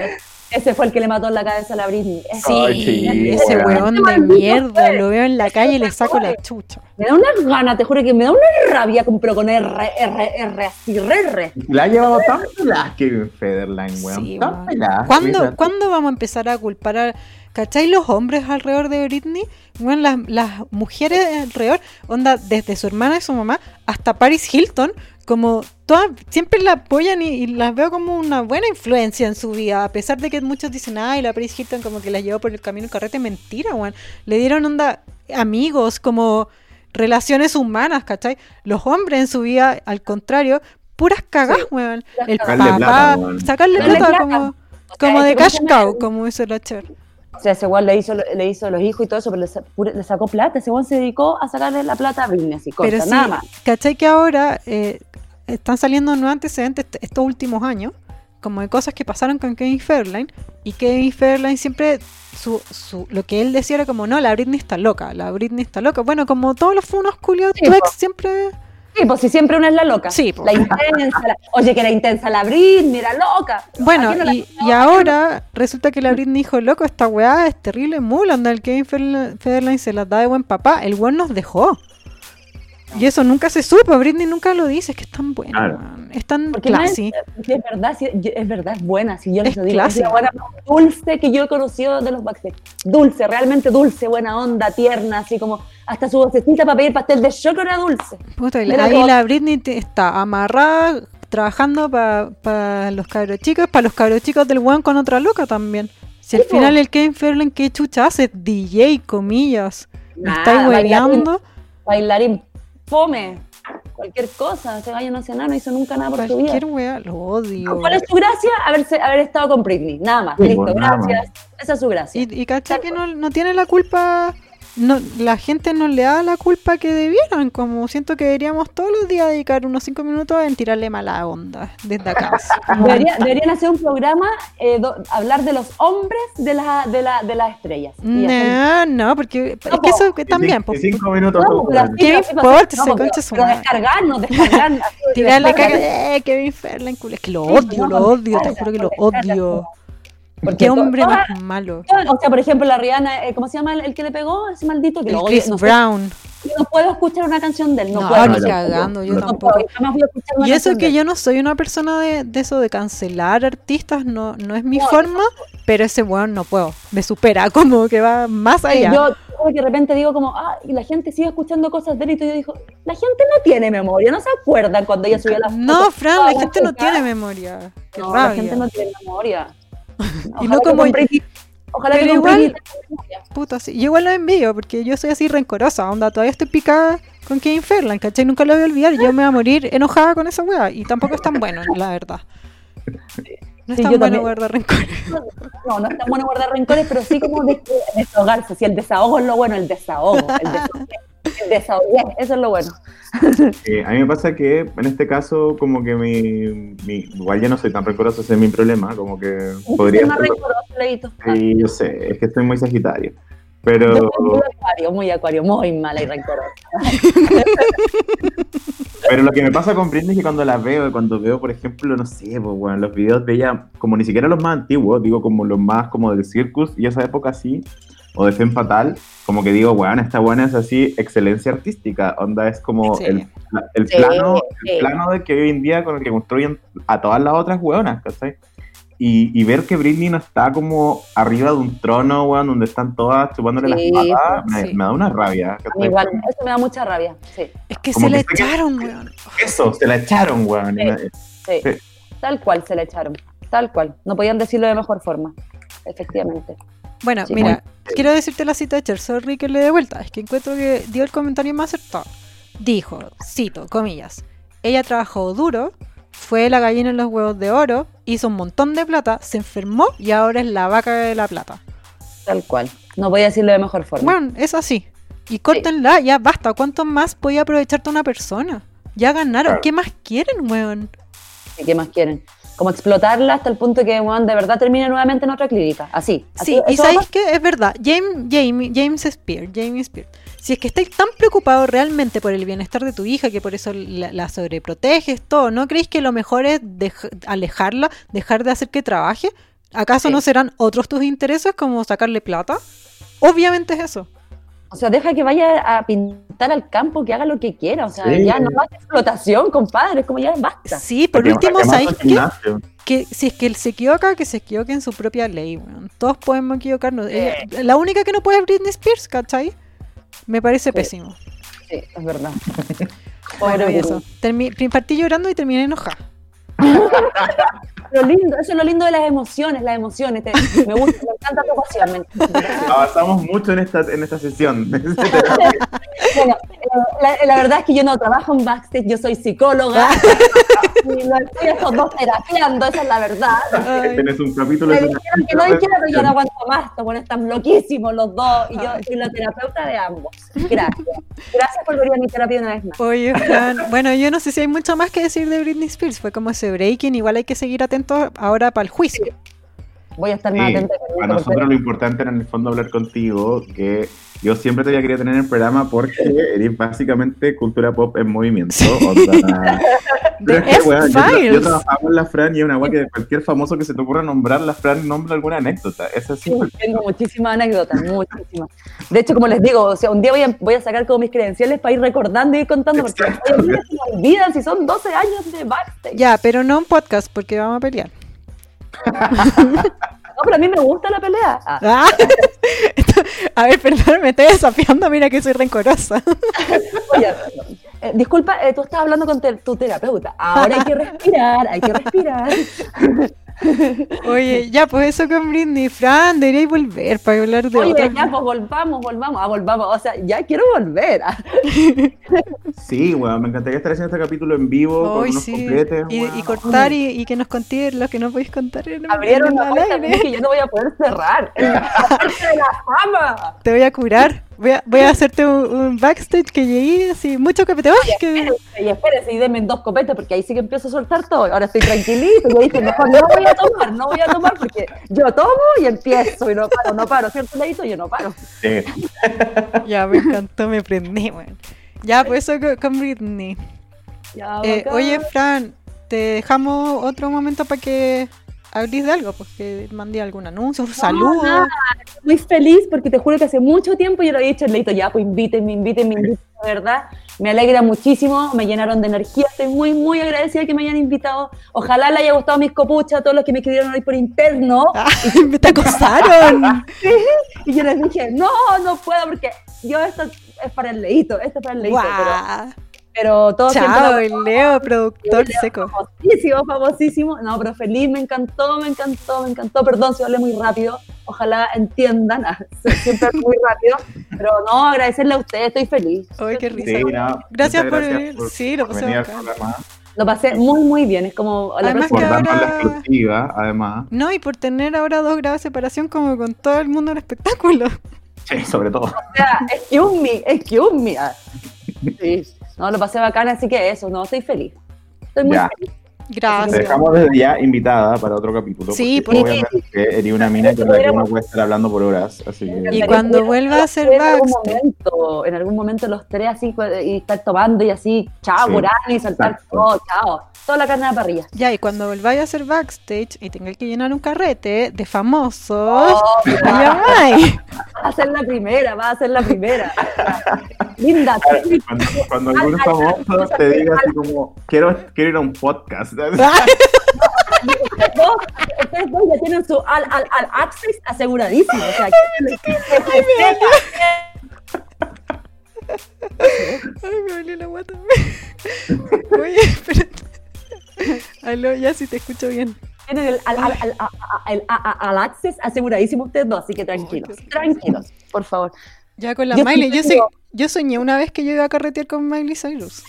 Ese fue el que le mató en la cabeza a la Britney. Sí, Ay, sí, ese weón. de mierda, lo veo en la calle y le saco la chucha. Me da unas ganas, te juro que me da una rabia, con- pero con R, R, R, así, R, R. La ha llevado tan pelada que Federline, weón. Sí, tan weón. pelada. ¿Cuándo, ¿Cuándo vamos a empezar a culpar a... ¿Cachai los hombres alrededor de Britney? Bueno, las, las mujeres alrededor, onda, desde su hermana y su mamá hasta Paris Hilton, como todas, siempre la apoyan y, y las veo como una buena influencia en su vida, a pesar de que muchos dicen, ay, la Paris Hilton como que la llevó por el camino del carrete, mentira, weón. Le dieron onda amigos, como relaciones humanas, ¿cachai? Los hombres en su vida, al contrario, puras cagas, Sí, weón. El. Sacarle papá, plata, weón. sacarle plata, plata. como, O sea, como de cash cow, como dice la Cher. O sea, ese weón le hizo, le hizo los hijos y todo eso, pero le, sacó plata. Ese weón se dedicó a sacarle la plata a Britney, así, corta, Pero sí, nada más. ¿cachai que ahora eh, están saliendo nuevos antecedentes est- estos últimos años? Como de cosas que pasaron con Kevin Fairline. Y Kevin Fairline siempre, su, su, lo que él decía era como, no, la Britney está loca, la Britney está loca. Bueno, como todos los funos culiados, Sí, tu ex siempre... Sí, pues si siempre una es la loca. Sí, po. La intensa. la- oye, que era intensa la Britney, era loca. Bueno, ¿A quién no la- y, ahora resulta que la Britney dijo, loco, esta weá es terrible mula, anda el Kevin Federline Federline se las da de buen papá, el weón nos dejó. Y eso nunca se supo, Britney nunca lo dice, es que es tan buena, Claro. es tan es, classy. sí, es verdad, es verdad, es buena, si yo les Es lo digo, es clásica. la buena más dulce que yo he conocido de los Backstage. Dulce, realmente dulce, buena onda, tierna, así como hasta su vocecita para pedir pastel de chocolate era dulce. Puta, ahí la Britney te- está amarrada, trabajando para los cabros chicos, para los cabros chicos del weón con otra loca también. Si al final el Kevin Fairline, ¿qué chucha hace? DJ, comillas. ¿Me estáis bailarín. hueveando? Bailarín, fome, cualquier cosa, ese gallo no hace nada, no hizo nunca nada por su vida. Cualquier wea, lo odio. ¿Cuál es su gracia? Haberse, haber estado con Britney, nada más, Sí, listo, más. gracias, esa es su gracia. Y, y cacha que no, no tiene la culpa no, la gente no le da la culpa que debieran. Como siento que deberíamos todos los días dedicar unos cinco minutos en tirarle mala onda desde acá. Debería- deberían hacer un programa, eh, do- hablar de los hombres de, la, de, la, de las estrellas. Hacer- No, no, porque es que eso que también, pues, cinco minutos. No, ¿Qué importa no, pero- concha su madre? descargarnos, descargarnos. tirarle caca, eh, Kevin Ferland. Es que lo odio, lo odio, te juro que lo descarga, odio. Porque Qué hombre más malo. O sea, por ejemplo, la Rihanna, eh, ¿cómo se llama el, el que le pegó? Ese maldito que El lo. Chris no, sé, Brown. no puedo escuchar una canción de él. No, No, puedo. no, cagando, yo tampoco. puedo, voy a escuchar una Y eso de que yo no soy una persona de, de eso de cancelar artistas, no, no es mi forma, pero ese weón no puedo. Me supera, como que va más Eh, allá. Yo creo que de repente digo como, ah, y la gente sigue escuchando cosas de él y yo digo, la gente no tiene memoria, no se acuerdan cuando ella subió las No, fotos Fran, la las gente no tiene memoria. Qué No, la rabia. gente no tiene memoria. Y no Ojalá que como- Ojalá Pero que igual- sí. Yo igual lo envío, porque yo soy así rencorosa, onda, todavía estoy picada con Kevin Ferland, ¿cachai? Nunca lo voy a olvidar, yo me voy a morir enojada con esa wea, y tampoco es tan bueno, la verdad. No es Sí, tan bueno también. guardar rencores. No, no es tan bueno guardar rencores, pero sí como de- desahogarse. Si el desahogo es lo bueno, el desahogo. El desahogo, el desahogo, eso es lo bueno. Eh, a mí me pasa que en este caso, como que mi, mi- Igual ya no soy tan rencoroso, ese es mi problema. Como que podría. Es más ser- rencoroso, Leito. Sí, yo sé, es que estoy muy sagitario. Yo Pero. soy muy acuario, muy acuario, muy mala y rencorosa. Pero lo que me pasa con Britney es que cuando la veo, cuando veo, por ejemplo, no sé, pues, bueno, los videos de ella, como ni siquiera los más antiguos, digo como los más como del Circus y esa época así, o de Femme Fatal, como que digo, weón, esta buena es así, excelencia artística, onda es como Sí. el, el Sí, plano, sí. el plano de que hoy en día con el que construyen a todas las otras weonas, ¿cachai? Y, y ver que Britney no está como arriba de un trono, weón, donde están todas chupándole Sí, las patas, me, sí. me da una rabia. ¿cachai? igual, eso me da mucha rabia. Sí, Es que Como se que le sé que- echaron, weón. Eso, se la echaron, weón. Sí. me- sí. Sí. Tal cual se le echaron. Tal cual. No podían decirlo de mejor forma. Efectivamente. Bueno, Sí. mira, quiero decirte la cita de Cher, sorry que le dé vuelta, es que encuentro que dio el comentario más acertado. Dijo, cito, comillas, ella trabajó duro, fue la gallina en los huevos de oro, hizo un montón de plata, se enfermó y ahora es la vaca de la plata. Tal cual. No podía decirlo de mejor forma. Bueno, es así. Y córtenla, ya basta. ¿Cuánto más podía aprovecharte una persona? Ya ganaron. Claro. ¿Qué más quieren, weón? ¿Y qué más quieren? Como explotarla hasta el punto que weón, de verdad termine nuevamente en otra clínica. Así. así Sí, y ¿sabéis qué? Es verdad. James, James, James Spear, James Spear. Si es que estáis tan preocupados realmente por el bienestar de tu hija, que por eso la, la sobreproteges, todo, ¿no creéis que lo mejor es dej- alejarla, dejar de hacer que trabaje? ¿Acaso Sí. no serán otros tus intereses como sacarle plata? Obviamente es eso. O sea, deja que vaya a pintar al campo, que haga lo que quiera. O sea, Sí. ya no más explotación, compadre. Es como ya basta. Sí, por Porque último, ¿sabéis qué? que si es que él se equivoca, que se equivoque en su propia ley, weón. Todos podemos equivocarnos. Ella- la única que no puede es Britney Spears, ¿cachai? Me parece Sí. pésimo. Sí, es verdad. Bueno, y eso. Termi- partí llorando y terminé enojada. Lo lindo, eso es lo lindo de las emociones, las emociones. Te- me gusta, me encanta tu pasión. me encanta. Avanzamos mucho en esta, en esta sesión. Bueno, eh, la, la verdad es que yo no trabajo en backstage, yo soy psicóloga. y lo estoy estos dos terapiando, esa es la verdad. Ay. Tienes un capítulo. Me de- dijeron que no dijera, pero yo no aguanto más, buenos están loquísimos los dos. Y yo soy la terapeuta de ambos. Gracias. Gracias por venir a mi terapia una vez más. Oye, Fran, bueno, yo no sé si hay mucho más que decir de Britney Spears. Fue como ese breaking. Igual hay que seguir atentos ahora para el juicio. Voy a estar más Sí, atenta. a nosotros lo importante era en el fondo hablar contigo, que yo siempre te había querido tener en el programa porque eres básicamente cultura pop en movimiento. onda. Pero es que, yo, trabajaba en la Fran y es una weá que cualquier famoso que se te ocurra nombrar, la Fran nombra alguna anécdota. Es así. Sí, tengo muchísimas anécdotas, muchísimas. De hecho, como les digo, o sea, un día voy a, voy a sacar como mis credenciales para ir recordando y ir contando, porque se me olvidan si son 12 años de backstage. Ya, pero no un podcast porque vamos a pelear. No, pero a mí me gusta la pelea. Ah, Ah. a ver, perdón, me estoy desafiando. Mira que soy rencorosa. oye, eh, disculpa, eh, tú estás hablando con te- tu terapeuta. Ahora hay que respirar, hay que respirar. Oye, ya, pues eso con Britney. Fran, deberíais volver para hablar de Oye, ya, pues volvamos, volvamos, ah, volvamos. O sea, ya quiero volver. Ah, Sí, weón, me encantaría estar haciendo este capítulo en vivo con Hoy unos sí. completes. Y, cortar y, y que nos contéis lo que no podéis contar en, Abrieron el puerta que yo no voy a poder cerrar. La de la fama. Te voy a curar. Voy a, voy a hacerte un, un backstage que llegué así, mucho copete. ¡Ay, que- Y espérese y denme dos copetes porque ahí sí que empiezo a soltar todo. Ahora estoy tranquilito. Y dije, mejor no voy a tomar, no voy a tomar porque yo tomo y empiezo y no paro, no paro. ¿Cierto, Leito? Yo no paro. Sí. Ya, me encantó, me prendí, weón. Ya, pues eso con, Britney. Ya, Eh, oye, Fran, te dejamos otro momento para que hablís de algo, porque mandé algún anuncio, un saludo. nada. muy feliz porque te juro que hace mucho tiempo yo lo había dicho, Leito, ya, pues invítenme, invítenme, invítenme, de verdad. Me alegra muchísimo, me llenaron de energía, estoy muy, muy agradecida que me hayan invitado. Ojalá le haya gustado mis copuchas a todos los que me escribieron hoy por interno. Ah, me te acosaron. Y yo les dije, no, no puedo porque yo esto es para el Leito, esto es para el Leito. Pero, Guau. Pero todo Chao, el Leo, productor seco. famosísimo, famosísimo. No, pero feliz, me encantó, me encantó, me encantó. Perdón si hablé muy rápido. Ojalá entiendan. Siempre es muy rápido. Pero no, agradecerle a ustedes, estoy feliz. Ay, qué risa. Sí, no, Gracias por venir. Sí, lo pasé Lo pasé muy, muy bien. Es como la Además por que darnos la ahora- exclusiva, además. No, y por tener ahora dos grados de separación como con todo el mundo del espectáculo. Sí, sobre todo. O sea, excuse me, excuse me. Sí. No, lo pasé bacán, así que eso, no, estoy feliz. Estoy muy Ya. feliz. Te Gracias. dejamos desde ya invitada para otro capítulo. Sí, porque porque- obviamente eres una mina con la que uno puede estar hablando por horas. Así que. Y cuando vuelva a hacer en algún backstage. momento, en algún momento los tres así cu- y estar tomando y así, chao, Sí, y saltar todo, chao. Toda la carne a la parrilla. Ya, y cuando volváis a hacer backstage y tengáis que llenar un carrete de famosos, Oh, me va llamáis. a ser la primera, va a ser la primera. Linda, Cuando, cuando algún famoso te diga así como, quiero, quiero ir a un podcast. ustedes dos, ustedes dos ya tienen su al, al, al access aseguradísimo. O sea, Ay, me dolió la guata. Oye, espérate. Aló, ya sí te escucho bien. tienen el al, al, al, a- a- el a- a- al access aseguradísimo ustedes dos, así que tranquilos, tranquilos, por favor. Ya con la Yo Miley. Yo, siempre soy- yo soñé una vez que yo iba a carretear con Miley Cyrus.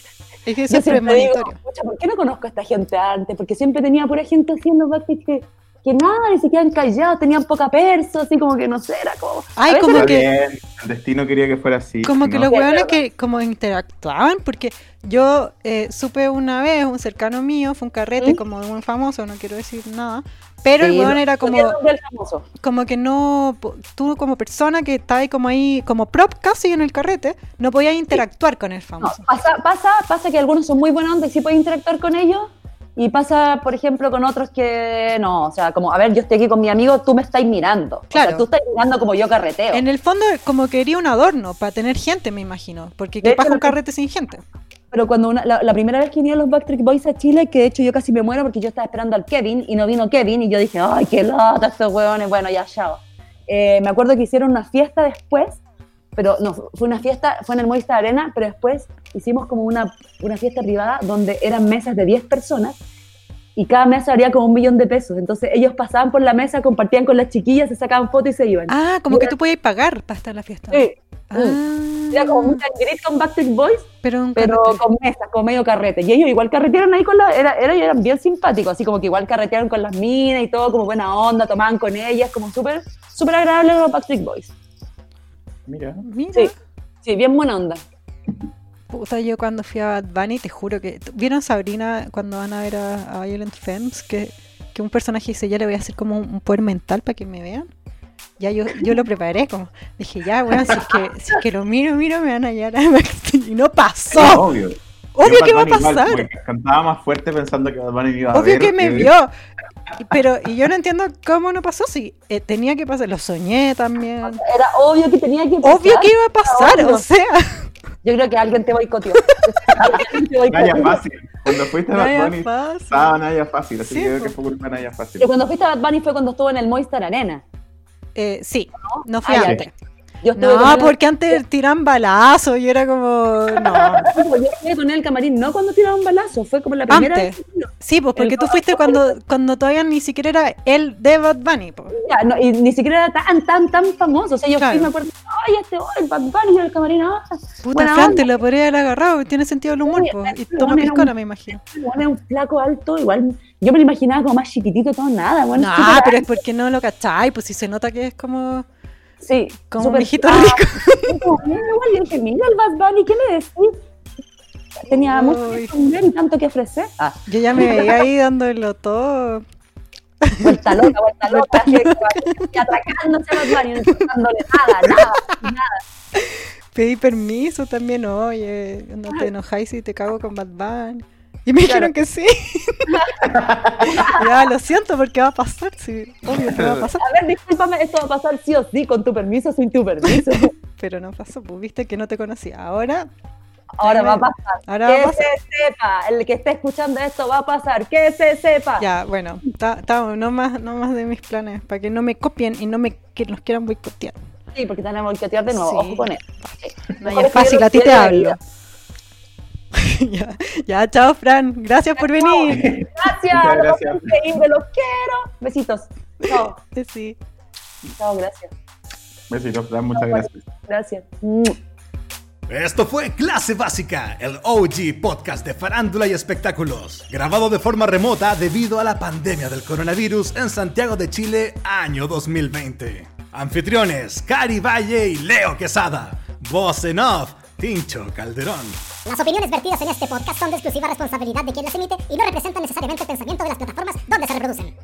Es que Yo es siempre digo, premonitorio. "Pucha, ¿por qué no conozco a esta gente antes? Porque siempre tenía pura gente haciendo backstage que, que nada, y se quedan callados, tenían poca perso, así como que no sé, era como... Ay, como Está que- bien, el destino quería que fuera así. Como que ¿no? los Sí, es hueones que como interactuaban, porque yo eh, supe una vez, un cercano mío, fue un carrete ¿Mm? como un famoso, no quiero decir nada, pero el Sí, hueón lo- era como, que es del famoso. como que no, tú como persona que estaba ahí como ahí, como prop casi en el carrete, no podías interactuar con el No, famoso. pasa, pasa, pasa que algunos son muy buenos onda y sí puedes interactuar con ellos, y pasa, por ejemplo, con otros que no, o sea, como, a ver, yo estoy aquí con mi amigo, tú me estás mirando. O Claro. sea, tú estás mirando como yo carreteo. En el fondo como quería un adorno para tener gente, me imagino, porque qué pasa un que- carrete sin gente. Pero cuando una- la, la primera vez que vinieron los Backstreet Boys a Chile, que de hecho yo casi me muero porque yo estaba esperando al Kevin y no vino Kevin y yo dije, ay, qué lata estos hueones, bueno, ya, chao. Eh, me acuerdo que hicieron una fiesta después, pero no, fue una fiesta, fue en el Movistar Arena, pero después hicimos como una, una fiesta privada donde eran mesas de 10 personas y cada mesa haría como un millón de pesos. Entonces ellos pasaban por la mesa, compartían con las chiquillas, se sacaban fotos y se iban. Ah, como que Mira. tú podías pagar para estar en la fiesta. Sí. Ah, Era como un gris con Backstreet Boys, pero pero con mesas, con medio carrete. Y ellos igual carretearon ahí con la. Era, era- eran bien simpáticos, así como que igual carretearon con las minas y todo, como buena onda, tomaban con ellas, como súper súper agradable los Backstreet Boys. Mira. Mira. Sí. Sí, bien buena onda. Puta, yo cuando fui a Bad Bunny, te juro que. ¿Vieron Sabrina cuando van a ver a, a Violent Femmes? Que, que un personaje dice, ya le voy a hacer como un, poder mental para que me vean. Ya yo, yo lo preparé, como. Dije, ya, bueno, si es que, si es que lo miro, miro, me van a hallar. Y no pasó. obvio. Obvio Yo que va a igual, pasar. porque cantaba más fuerte pensando que Bad Bunny iba a Obvio ver, que me vio. Pero, y yo no entiendo cómo no pasó. Si eh, tenía que pasar, lo soñé también. Era obvio que tenía que pasar. Obvio que iba a pasar, o sea. Yo creo que alguien te boicoteó. Naya. Fácil. Cuando fuiste a Bad Bunny, Fácil. estaba Naya Fácil, así Sí, que creo que fue culpa de Naya Fácil. Pero cuando fuiste a Bad Bunny fue cuando estuvo en el Movistar Arena. Eh, sí, no fui Ah, antes. Yo con No, porque antes tiran balazos y era como. No. Yo estuve con el camarín, no cuando tiraron un balazo, fue como la primera Antes. vez. Sí, pues porque El tú fuiste cuando, cuando todavía ni siquiera era el de Bad Bunny. pues. Ya, no, y ni siquiera era tan, tan, tan famoso. O sea, yo Claro. fui, me acuerdo, ay, este, ay, Bad Bunny en el camarín, ah, Puta, buena Fran, te lo podría haber agarrado. Tiene sentido el humor, pues. Y toma piscola, me imagino. Un flaco alto, igual, yo me lo imaginaba como más chiquitito, todo nada, bueno, No, pero es porque no lo cacháis, pues si se nota que es como. Sí. Como súper- un hijito Ah, rico. como, mira, dije, el Bad Bunny, ¿qué le decís? Tenía mucho que y tanto que ofrecer. Ah, Yo ya me veía ahí dándolo todo. vuelta loca, vuelta loca, y atracándose a Bad Bunny, no importándole nada, nada, nada. Pedí permiso también, oye, no te enojáis si te cago con Bad Bunny. Y me dijeron que sí. ya, lo siento porque va a pasar, sí, obvio que va a pasar. A ver, discúlpame, esto va a pasar sí o sí, con tu permiso sin tu permiso. Pero no pasó, pues viste que no te conocía. Ahora, Ahora va a pasar. ahora va a que pasar. se sepa, el que esté escuchando esto va a pasar, que se sepa. Ya, bueno, ta- ta- no, más, no más de mis planes, para que no me copien y no me que nos quieran boicotear. Sí, porque tenemos que boicotear de nuevo, Sí. ojo con eso. No, es fácil, a ti te hablo. ya, ya, chao, Fran. Gracias por venir. Gracias, gracias. increíble, los quiero. Besitos. Chao, Sí. chao, gracias. Besitos, Fran, muchas gracias. Gracias. Esto fue Clase Básica, el OG podcast de farándula y espectáculos, grabado de forma remota debido a la pandemia del coronavirus en Santiago de Chile, año 2020. Anfitriones, Cari Valle y Leo Quesada. Voz en off, Tincho Calderón. Las opiniones vertidas en este podcast son de exclusiva responsabilidad de quien las emite y no representan necesariamente el pensamiento de las plataformas donde se reproducen.